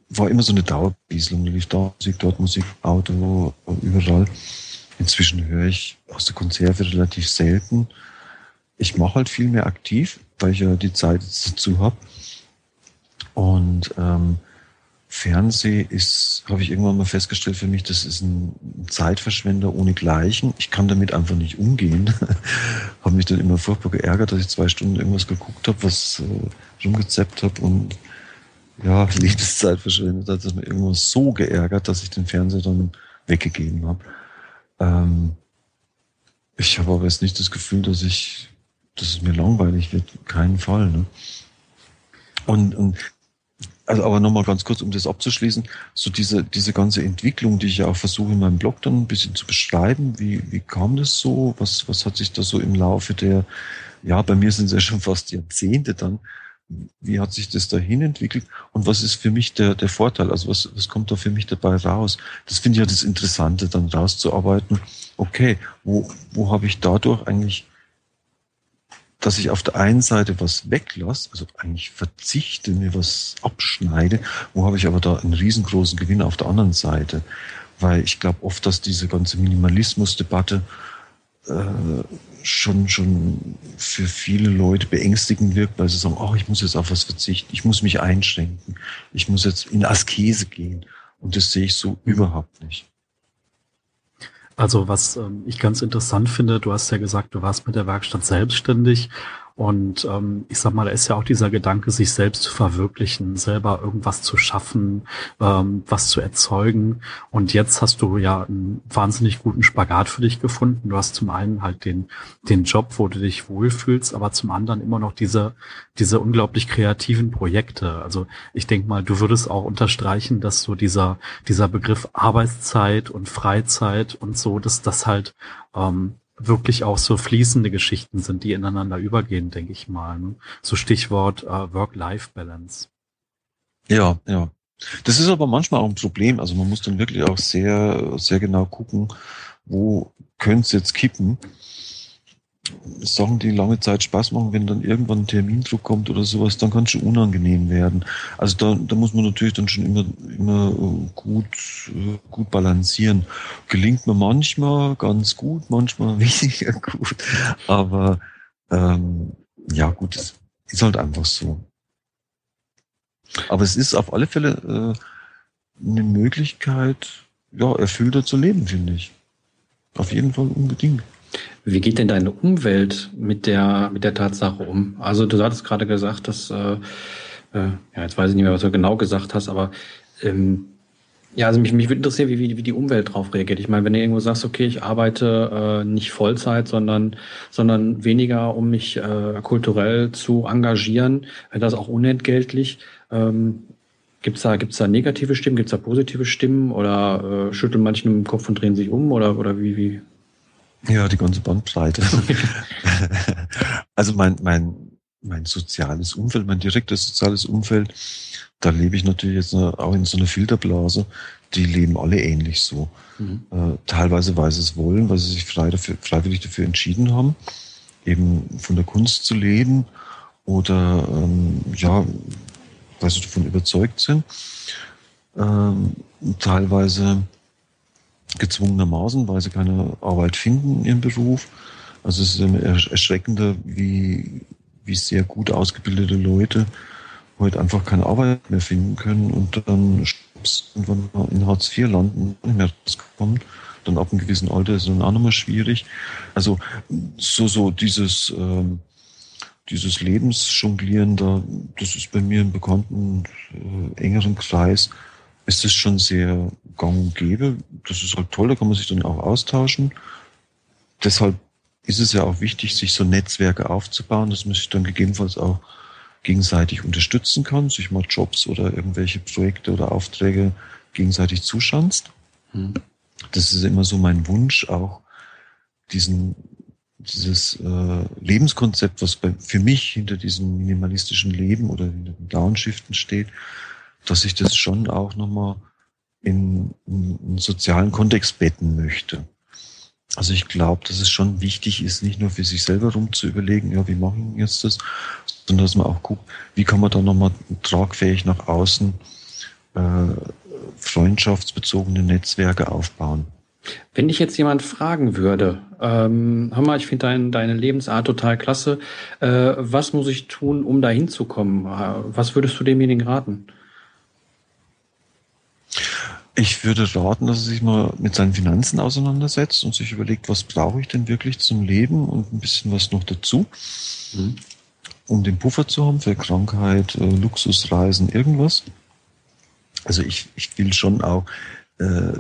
war immer so eine Dauerbieselung. Da lief da Musik, dort Musik, Auto, überall. Inzwischen höre ich aus der Konserve relativ selten. Ich mache halt viel mehr aktiv, weil ich ja die Zeit dazu habe. Und ähm, Fernseh ist, habe ich irgendwann mal festgestellt für mich, das ist ein Zeitverschwender ohne Gleichen. Ich kann damit einfach nicht umgehen. habe mich dann immer furchtbar geärgert, dass ich zwei Stunden irgendwas geguckt habe, was äh, rumgezappt habe und ja, Lebenszeit verschwendet hat. Das mir irgendwas so geärgert, dass ich den Fernseher dann weggegeben habe. Ähm, ich habe aber jetzt nicht das Gefühl, dass ich, dass es mir langweilig wird. Keinen Fall. Ne? Und, und also aber nochmal ganz kurz, um das abzuschließen, so diese, diese ganze Entwicklung, die ich ja auch versuche in meinem Blog dann ein bisschen zu beschreiben, wie, wie kam das so? Was, was hat sich da so im Laufe der, ja, bei mir sind es ja schon fast Jahrzehnte dann. Wie hat sich das dahin entwickelt? Und was ist für mich der, der Vorteil? Also was, was kommt da für mich dabei raus? Das finde ich ja das Interessante, dann rauszuarbeiten. Okay, wo, wo habe ich dadurch eigentlich dass ich auf der einen Seite was weglasse, also eigentlich verzichte, mir was abschneide, wo habe ich aber da einen riesengroßen Gewinn auf der anderen Seite. Weil ich glaube oft, dass diese ganze Minimalismusdebatte äh, schon, schon für viele Leute beängstigend wirkt, weil sie sagen, oh, ich muss jetzt auf was verzichten, ich muss mich einschränken, ich muss jetzt in Askese gehen. Und das sehe ich so überhaupt nicht. Also was ähm, ich ganz interessant finde, du hast ja gesagt, du warst mit der Werkstatt selbstständig und ähm, ich sag mal, da ist ja auch dieser Gedanke, sich selbst zu verwirklichen, selber irgendwas zu schaffen, ähm, was zu erzeugen. Und jetzt hast du ja einen wahnsinnig guten Spagat für dich gefunden. Du hast zum einen halt den, den Job, wo du dich wohlfühlst, aber zum anderen immer noch diese, diese unglaublich kreativen Projekte. Also ich denke mal, du würdest auch unterstreichen, dass so dieser, dieser Begriff Arbeitszeit und Freizeit und so, dass das halt ähm, wirklich auch so fließende Geschichten sind, die ineinander übergehen, denke ich mal. Ne? So Stichwort äh, Work-Life-Balance. Ja, ja. Das ist aber manchmal auch ein Problem. Also man muss dann wirklich auch sehr, sehr genau gucken, wo könnte es jetzt kippen. Sachen, die lange Zeit Spaß machen, wenn dann irgendwann ein Termindruck kommt oder sowas, dann kann es schon unangenehm werden. Also da, da muss man natürlich dann schon immer, immer äh, gut, äh, gut balancieren. Gelingt mir manchmal ganz gut, manchmal weniger gut. Aber ähm, ja gut, es ist halt einfach so. Aber es ist auf alle Fälle äh, eine Möglichkeit, ja, erfüllter zu leben, finde ich. Auf jeden Fall unbedingt. Wie geht denn deine Umwelt mit der, mit der Tatsache um? Also du hattest gerade gesagt, dass, äh, äh, ja, jetzt weiß ich nicht mehr, was du genau gesagt hast, aber ähm, ja, also mich, mich würde interessieren, wie, wie, wie die Umwelt drauf reagiert. Ich meine, wenn du irgendwo sagst, okay, ich arbeite äh, nicht Vollzeit, sondern, sondern weniger, um mich äh, kulturell zu engagieren, das auch unentgeltlich. Ähm, Gibt's da, gibt's da negative Stimmen, gibt's da positive Stimmen oder äh, schütteln manche im Kopf und drehen sich um oder, oder wie, wie, ja, die ganze Bandbreite. also mein, mein, mein soziales Umfeld, mein direktes soziales Umfeld, da lebe ich natürlich jetzt auch in so einer Filterblase. Die leben alle ähnlich so. Mhm. Äh, teilweise, weil sie es wollen, weil sie sich frei dafür, freiwillig dafür entschieden haben, eben von der Kunst zu leben oder ähm, ja, weil sie davon überzeugt sind. Ähm, teilweise gezwungenermaßen, weil sie keine Arbeit finden in ihrem Beruf. Also es ist erschreckender, wie, wie sehr gut ausgebildete Leute heute einfach keine Arbeit mehr finden können und dann irgendwann mal in Hartz IV landen, nicht mehr rauskommen. Dann ab einem gewissen Alter ist es dann auch nochmal schwierig. Also so, so dieses, ähm, dieses Lebensjonglieren da, das ist bei mir im bekannten äh, engeren Kreis ist es schon sehr gang und gäbe. Das ist halt toll, da kann man sich dann auch austauschen. Deshalb ist es ja auch wichtig, sich so Netzwerke aufzubauen, dass man sich dann gegebenenfalls auch gegenseitig unterstützen kann, sich mal Jobs oder irgendwelche Projekte oder Aufträge gegenseitig zuschanzt. Hm. Das ist immer so mein Wunsch, auch diesen, dieses äh, Lebenskonzept, was bei, für mich hinter diesem minimalistischen Leben oder hinter dem Downshiften steht, dass ich das schon auch nochmal in, in einen sozialen Kontext betten möchte. Also ich glaube, dass es schon wichtig ist, nicht nur für sich selber rum zu überlegen, ja, wie machen wir jetzt das, sondern dass man auch guckt, wie kann man da nochmal tragfähig nach außen äh, freundschaftsbezogene Netzwerke aufbauen. Wenn dich jetzt jemand fragen würde, ähm, hör mal, ich finde dein, deine Lebensart total klasse, äh, was muss ich tun, um da hinzukommen? Was würdest du demjenigen raten? Ich würde raten, dass er sich mal mit seinen Finanzen auseinandersetzt und sich überlegt, was brauche ich denn wirklich zum Leben und ein bisschen was noch dazu, mhm. um den Puffer zu haben für Krankheit, äh, Luxusreisen, irgendwas. Also ich, ich will schon auch äh,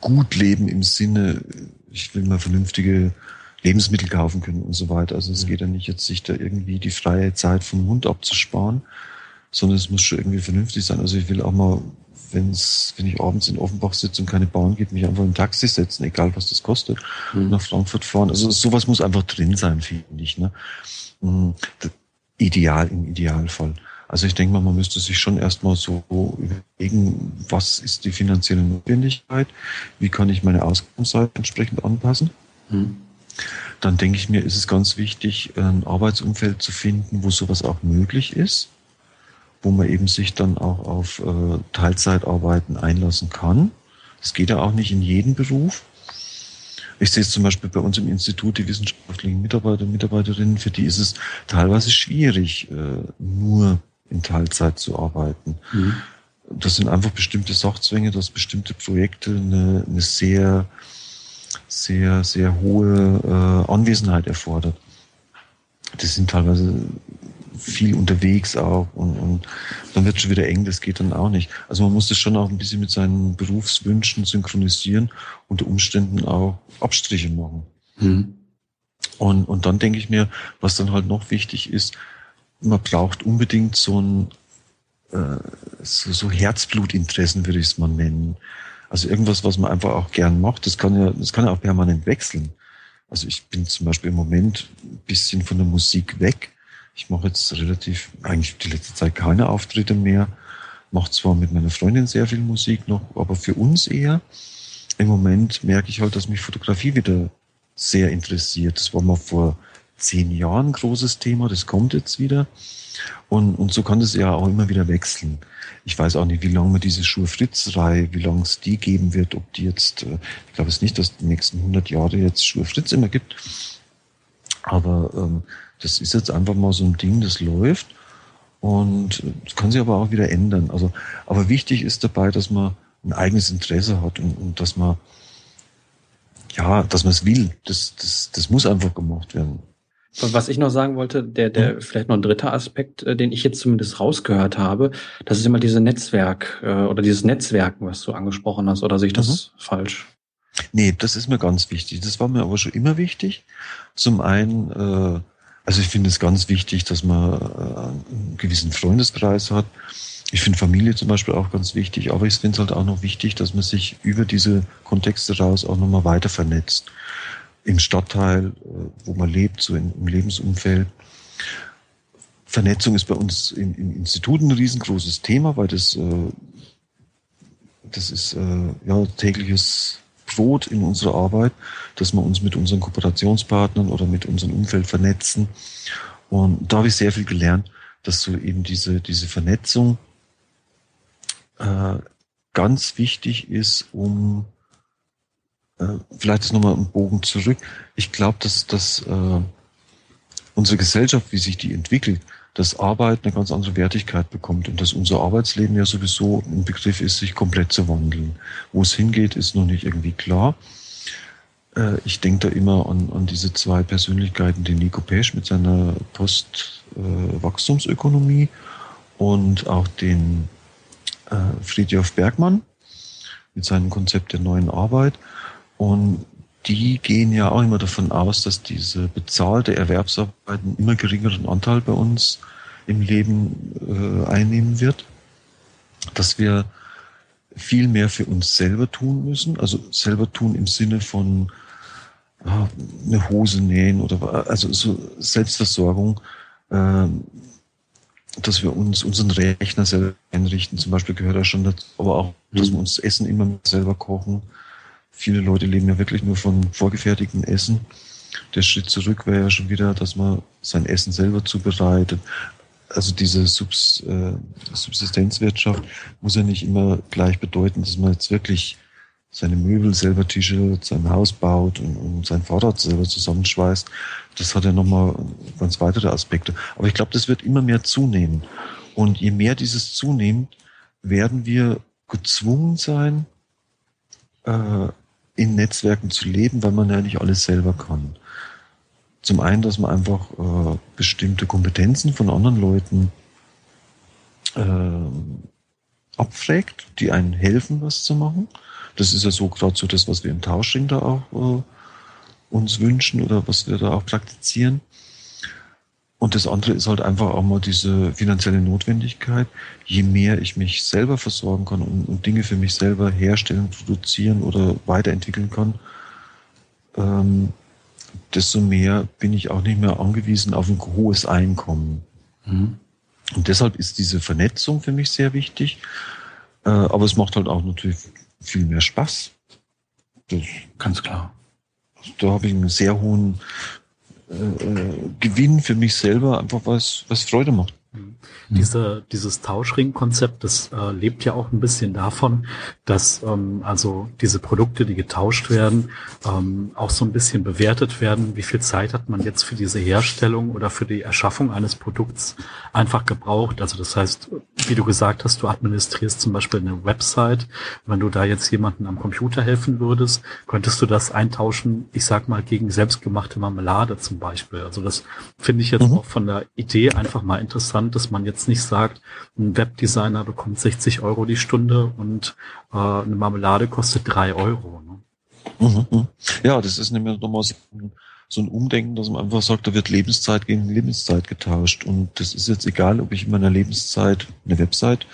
gut leben im Sinne, ich will mal vernünftige Lebensmittel kaufen können und so weiter. Also es mhm. geht ja nicht jetzt, sich da irgendwie die freie Zeit vom Hund abzusparen, sondern es muss schon irgendwie vernünftig sein. Also ich will auch mal wenn's, wenn ich abends in Offenbach sitze und keine Bahn gibt, mich einfach in ein Taxi setzen, egal was das kostet, mhm. nach Frankfurt fahren. Also sowas muss einfach drin sein, finde ich. Ne? Mhm. Ideal im Idealfall. Also ich denke mal, man müsste sich schon erstmal so überlegen, was ist die finanzielle Notwendigkeit, wie kann ich meine Ausgabenseite entsprechend anpassen. Mhm. Dann denke ich mir, ist es ganz wichtig, ein Arbeitsumfeld zu finden, wo sowas auch möglich ist, wo man eben sich dann auch auf äh, Teilzeitarbeiten einlassen kann. Das geht ja auch nicht in jedem Beruf. Ich sehe es zum Beispiel bei uns im Institut, die wissenschaftlichen Mitarbeiter und Mitarbeiterinnen, für die ist es teilweise schwierig, äh, nur in Teilzeit zu arbeiten. Mhm. Das sind einfach bestimmte Sachzwänge, dass bestimmte Projekte eine, eine sehr, sehr, sehr hohe äh, Anwesenheit erfordert. Die sind teilweise viel unterwegs auch und, und dann wird schon wieder eng, das geht dann auch nicht. Also man muss das schon auch ein bisschen mit seinen Berufswünschen synchronisieren, unter Umständen auch Abstriche machen. Mhm. Und, und dann denke ich mir, was dann halt noch wichtig ist, man braucht unbedingt so ein äh, so, so Herzblutinteressen, würde ich es mal nennen. Also irgendwas, was man einfach auch gern macht, das kann ja, das kann ja auch permanent wechseln. Also ich bin zum Beispiel im Moment ein bisschen von der Musik weg. Ich mache jetzt relativ, eigentlich die letzte Zeit keine Auftritte mehr. Mache zwar mit meiner Freundin sehr viel Musik noch, aber für uns eher. Im Moment merke ich halt, dass mich Fotografie wieder sehr interessiert. Das war mal vor zehn Jahren großes Thema, das kommt jetzt wieder. Und, und so kann das ja auch immer wieder wechseln. Ich weiß auch nicht, wie lange man diese Schuhe-Fritz-Reihe, wie lange es die geben wird, ob die jetzt, äh, ich glaube es nicht, dass die nächsten 100 Jahre jetzt Schuhe-Fritz immer gibt. Aber ähm, das ist jetzt einfach mal so ein Ding, das läuft. Und das kann sich aber auch wieder ändern. Also, aber wichtig ist dabei, dass man ein eigenes Interesse hat und, und dass man, ja, dass man es will. Das, das, das muss einfach gemacht werden. Was ich noch sagen wollte, der, der mhm. vielleicht noch ein dritter Aspekt, äh, den ich jetzt zumindest rausgehört habe, das ist immer diese Netzwerk äh, oder dieses Netzwerken, was du angesprochen hast, oder sehe ich das mhm. falsch? Nee, das ist mir ganz wichtig. Das war mir aber schon immer wichtig. Zum einen, äh, also ich finde es ganz wichtig, dass man äh, einen gewissen Freundeskreis hat. Ich finde Familie zum Beispiel auch ganz wichtig, aber ich finde es halt auch noch wichtig, dass man sich über diese Kontexte raus auch nochmal weiter vernetzt im Stadtteil, äh, wo man lebt, so im Lebensumfeld. Vernetzung ist bei uns im, im Institut ein riesengroßes Thema, weil das, äh, das ist ja tägliches Brot in unserer Arbeit, dass wir uns mit unseren Kooperationspartnern oder mit unserem Umfeld vernetzen. Und da habe ich sehr viel gelernt, dass so eben diese, diese Vernetzung äh, ganz wichtig ist, um äh, vielleicht ist nochmal ein Bogen zurück. Ich glaube, dass, dass äh, unsere Gesellschaft, wie sich die entwickelt, dass Arbeit eine ganz andere Wertigkeit bekommt und dass unser Arbeitsleben ja sowieso ein Begriff ist, sich komplett zu wandeln. Wo es hingeht, ist noch nicht irgendwie klar. Äh, ich denke da immer an, an diese zwei Persönlichkeiten, den Nico Pesch mit seiner Postwachstumsökonomie äh, und auch den äh, Friedhof Bergmann mit seinem Konzept der neuen Arbeit. Und die gehen ja auch immer davon aus, dass diese bezahlte Erwerbsarbeit einen immer geringeren Anteil bei uns im Leben äh, einnehmen wird. Dass wir viel mehr für uns selber tun müssen. Also selber tun im Sinne von ja, eine Hose nähen oder also so Selbstversorgung, äh, dass wir uns unseren Rechner selber einrichten. Zum Beispiel gehört da schon dazu, aber auch, dass mhm. wir uns Essen immer selber kochen Viele Leute leben ja wirklich nur von vorgefertigtem Essen. Der Schritt zurück wäre ja schon wieder, dass man sein Essen selber zubereitet. Also diese Subs, äh, Subsistenzwirtschaft muss ja nicht immer gleich bedeuten, dass man jetzt wirklich seine Möbel selber Tische, sein Haus baut und, und sein Fahrrad selber zusammenschweißt. Das hat ja nochmal ganz weitere Aspekte. Aber ich glaube, das wird immer mehr zunehmen. Und je mehr dieses zunimmt, werden wir gezwungen sein, äh, in Netzwerken zu leben, weil man ja nicht alles selber kann. Zum einen, dass man einfach äh, bestimmte Kompetenzen von anderen Leuten äh, abfragt, die einen helfen, was zu machen. Das ist ja so gerade so das, was wir im Tauschring da auch äh, uns wünschen oder was wir da auch praktizieren. Und das andere ist halt einfach auch mal diese finanzielle Notwendigkeit. Je mehr ich mich selber versorgen kann und, und Dinge für mich selber herstellen, produzieren oder weiterentwickeln kann, ähm, desto mehr bin ich auch nicht mehr angewiesen auf ein hohes Einkommen. Mhm. Und deshalb ist diese Vernetzung für mich sehr wichtig. Äh, aber es macht halt auch natürlich viel mehr Spaß. Das, Ganz klar. Da habe ich einen sehr hohen äh, Gewinn für mich selber, einfach was, was Freude macht. Mhm. Diese, dieses Tauschring-Konzept, das äh, lebt ja auch ein bisschen davon, dass ähm, also diese Produkte, die getauscht werden, ähm, auch so ein bisschen bewertet werden. Wie viel Zeit hat man jetzt für diese Herstellung oder für die Erschaffung eines Produkts einfach gebraucht? Also das heißt, wie du gesagt hast, du administrierst zum Beispiel eine Website. Wenn du da jetzt jemanden am Computer helfen würdest, könntest du das eintauschen, ich sag mal, gegen selbstgemachte Marmelade zum Beispiel. Also das finde ich jetzt mhm. auch von der Idee einfach mal interessant, dass man jetzt nicht sagt, ein Webdesigner bekommt 60 Euro die Stunde und äh, eine Marmelade kostet drei Euro. Ne? Mhm, mhm. Ja, das ist nämlich nochmal so ein, so ein Umdenken, dass man einfach sagt, da wird Lebenszeit gegen Lebenszeit getauscht. Und das ist jetzt egal, ob ich in meiner Lebenszeit eine Website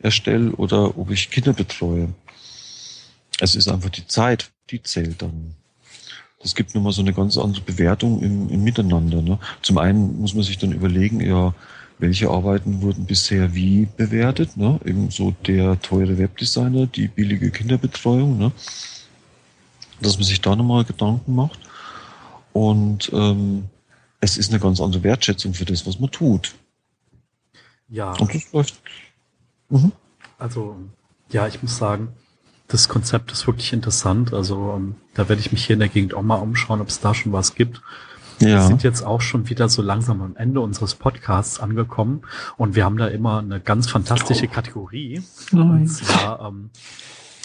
erstelle oder ob ich Kinder betreue. Es ist einfach die Zeit, die zählt dann. Das gibt nochmal so eine ganz andere Bewertung im, im Miteinander. Ne? Zum einen muss man sich dann überlegen, ja, welche Arbeiten wurden bisher wie bewertet. Ne? Eben so der teure Webdesigner, die billige Kinderbetreuung. Ne? Dass man sich da nochmal Gedanken macht. Und ähm, es ist eine ganz andere Wertschätzung für das, was man tut. Ja. Und das läuft. Mhm. Also, ja, ich muss sagen, das Konzept ist wirklich interessant. Also, ähm, da werde ich mich hier in der Gegend auch mal umschauen, ob es da schon was gibt. Ja. Wir sind jetzt auch schon wieder so langsam am Ende unseres Podcasts angekommen und wir haben da immer eine ganz fantastische Kategorie. Nein. Und zwar, ähm,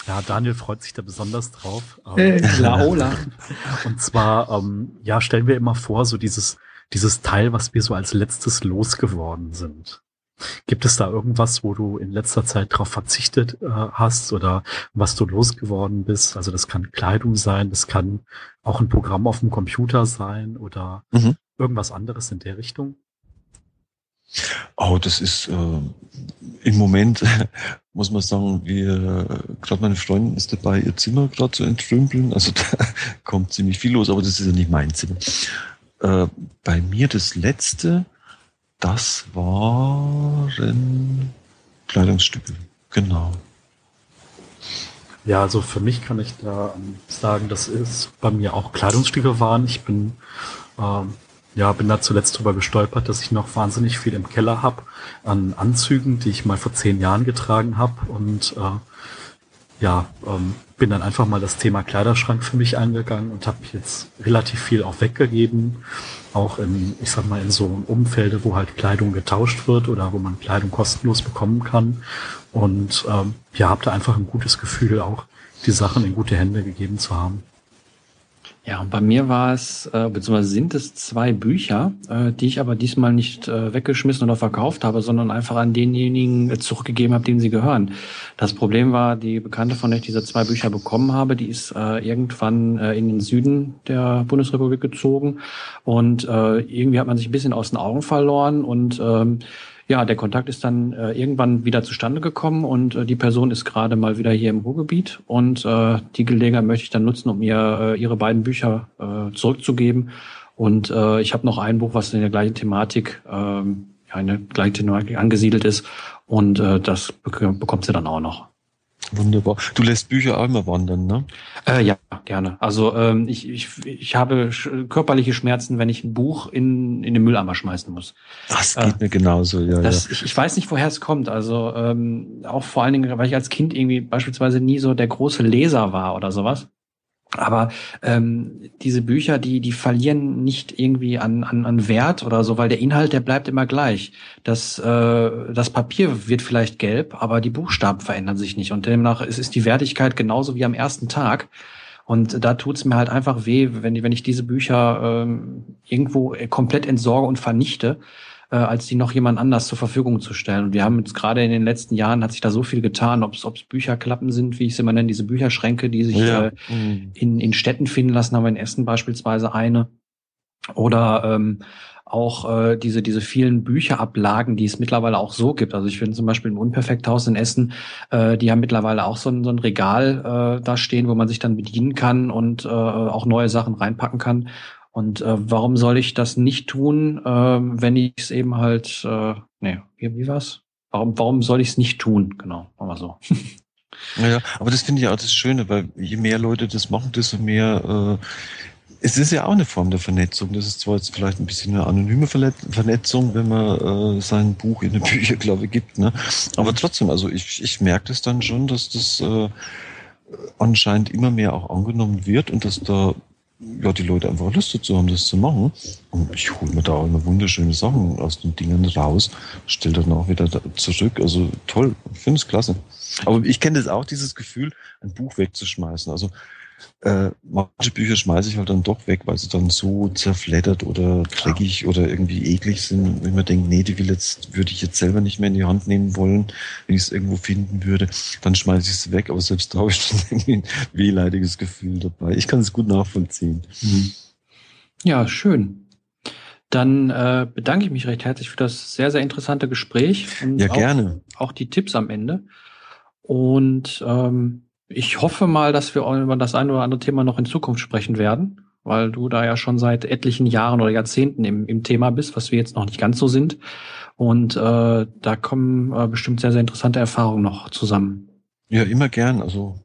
ja, Daniel freut sich da besonders drauf. Hey, Laola. und zwar, ähm, ja, stellen wir immer vor, so dieses, dieses Teil, was wir so als letztes losgeworden sind. Gibt es da irgendwas, wo du in letzter Zeit darauf verzichtet äh, hast oder was du losgeworden bist? Also das kann Kleidung sein, das kann auch ein Programm auf dem Computer sein oder mhm. irgendwas anderes in der Richtung? Oh, das ist äh, im Moment, muss man sagen, wir, gerade meine Freundin ist dabei, ihr Zimmer gerade zu entrümpeln. Also da kommt ziemlich viel los, aber das ist ja nicht mein Zimmer. Äh, bei mir das letzte, das waren Kleidungsstücke, genau. Ja, also für mich kann ich da sagen, dass es bei mir auch Kleidungsstücke waren. Ich bin ähm, ja bin da zuletzt drüber gestolpert, dass ich noch wahnsinnig viel im Keller habe an Anzügen, die ich mal vor zehn Jahren getragen habe und äh, ja, ähm, bin dann einfach mal das Thema Kleiderschrank für mich eingegangen und habe jetzt relativ viel auch weggegeben. Auch in, ich sag mal, in so Umfelde, wo halt Kleidung getauscht wird oder wo man Kleidung kostenlos bekommen kann. Und ähm, ja, habe da einfach ein gutes Gefühl, auch die Sachen in gute Hände gegeben zu haben. Ja, und bei mir war es, äh, beziehungsweise sind es zwei Bücher, äh, die ich aber diesmal nicht äh, weggeschmissen oder verkauft habe, sondern einfach an denjenigen äh, zurückgegeben habe, denen sie gehören. Das Problem war, die Bekannte, von der ich diese zwei Bücher bekommen habe, die ist äh, irgendwann äh, in den Süden der Bundesrepublik gezogen und äh, irgendwie hat man sich ein bisschen aus den Augen verloren und ähm, ja, der Kontakt ist dann äh, irgendwann wieder zustande gekommen und äh, die Person ist gerade mal wieder hier im Ruhrgebiet und äh, die Gelegenheit möchte ich dann nutzen, um ihr äh, ihre beiden Bücher äh, zurückzugeben. Und äh, ich habe noch ein Buch, was in der gleichen Thematik, äh, ja, in der gleichen Thematik angesiedelt ist und das bek bekommt sie dann auch noch. Wunderbar. Du lässt Bücher auch immer wandern, ne? Äh, ja, gerne. Also ähm, ich, ich, ich habe körperliche Schmerzen, wenn ich ein Buch in, in den Mülleimer schmeißen muss. Das geht äh, mir genauso, ja. Das, ja. Ich, ich weiß nicht, woher es kommt. Also ähm, auch vor allen Dingen, weil ich als Kind irgendwie beispielsweise nie so der große Leser war oder sowas. Aber ähm, diese Bücher, die, die verlieren nicht irgendwie an, an, an Wert oder so, weil der Inhalt, der bleibt immer gleich. Das, äh, das Papier wird vielleicht gelb, aber die Buchstaben verändern sich nicht. Und demnach ist, ist die Wertigkeit genauso wie am ersten Tag. Und da tut's mir halt einfach weh, wenn, wenn ich diese Bücher ähm, irgendwo komplett entsorge und vernichte äh, als die noch jemand anders zur Verfügung zu stellen. Und wir haben jetzt gerade in den letzten Jahren hat sich da so viel getan, ob es Bücherklappen sind, wie ich sie immer nenne, diese Bücherschränke, die sich ja. äh, in, in Städten finden lassen, haben wir in Essen beispielsweise eine. Oder ähm, auch äh, diese, diese vielen Bücherablagen, die es mittlerweile auch so gibt. Also ich finde zum Beispiel im Unperfekthaus in Essen, äh, die haben mittlerweile auch so ein, so ein Regal äh, da stehen, wo man sich dann bedienen kann und äh, auch neue Sachen reinpacken kann. Und äh, warum soll ich das nicht tun, äh, wenn ich es eben halt, äh, nee, wie, wie war's? Warum, warum soll ich es nicht tun? Genau, machen wir so. Naja, aber das finde ich auch das Schöne, weil je mehr Leute das machen, desto mehr äh, es ist ja auch eine Form der Vernetzung. Das ist zwar jetzt vielleicht ein bisschen eine anonyme Vernetzung, wenn man äh, sein Buch in eine Bücherklappe gibt, ne? aber trotzdem, also ich, ich merke das dann schon, dass das äh, anscheinend immer mehr auch angenommen wird und dass da ja, die Leute einfach Lust dazu haben, das zu machen. Und ich hole mir da auch immer wunderschöne Sachen aus den Dingen raus, stelle dann auch wieder zurück. Also toll, ich finde es klasse. Aber ich kenne das auch, dieses Gefühl, ein Buch wegzuschmeißen. Also äh, manche Bücher schmeiße ich halt dann doch weg, weil sie dann so zerfleddert oder dreckig oder irgendwie eklig sind. Wenn man denkt, nee, die will jetzt, würde ich jetzt selber nicht mehr in die Hand nehmen wollen, wenn ich es irgendwo finden würde, dann schmeiße ich es weg. Aber selbst da habe ich dann irgendwie ein wehleidiges Gefühl dabei. Ich kann es gut nachvollziehen. Mhm. Ja, schön. Dann äh, bedanke ich mich recht herzlich für das sehr, sehr interessante Gespräch. Und ja, gerne. Auch die Tipps am Ende. Und ähm, ich hoffe mal, dass wir über das ein oder andere Thema noch in Zukunft sprechen werden, weil du da ja schon seit etlichen Jahren oder Jahrzehnten im, im Thema bist, was wir jetzt noch nicht ganz so sind. Und äh, da kommen äh, bestimmt sehr, sehr interessante Erfahrungen noch zusammen. Ja, immer gern. Also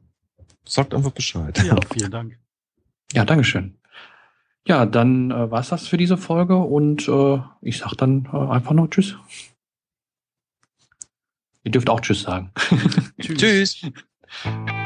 sagt einfach Bescheid. Ja, vielen Dank. Ja, Dankeschön. Ja, dann äh, war's das für diese Folge und äh, ich sag dann äh, einfach nur Tschüss. Ihr dürft auch Tschüss sagen. Tschüss. tschüss.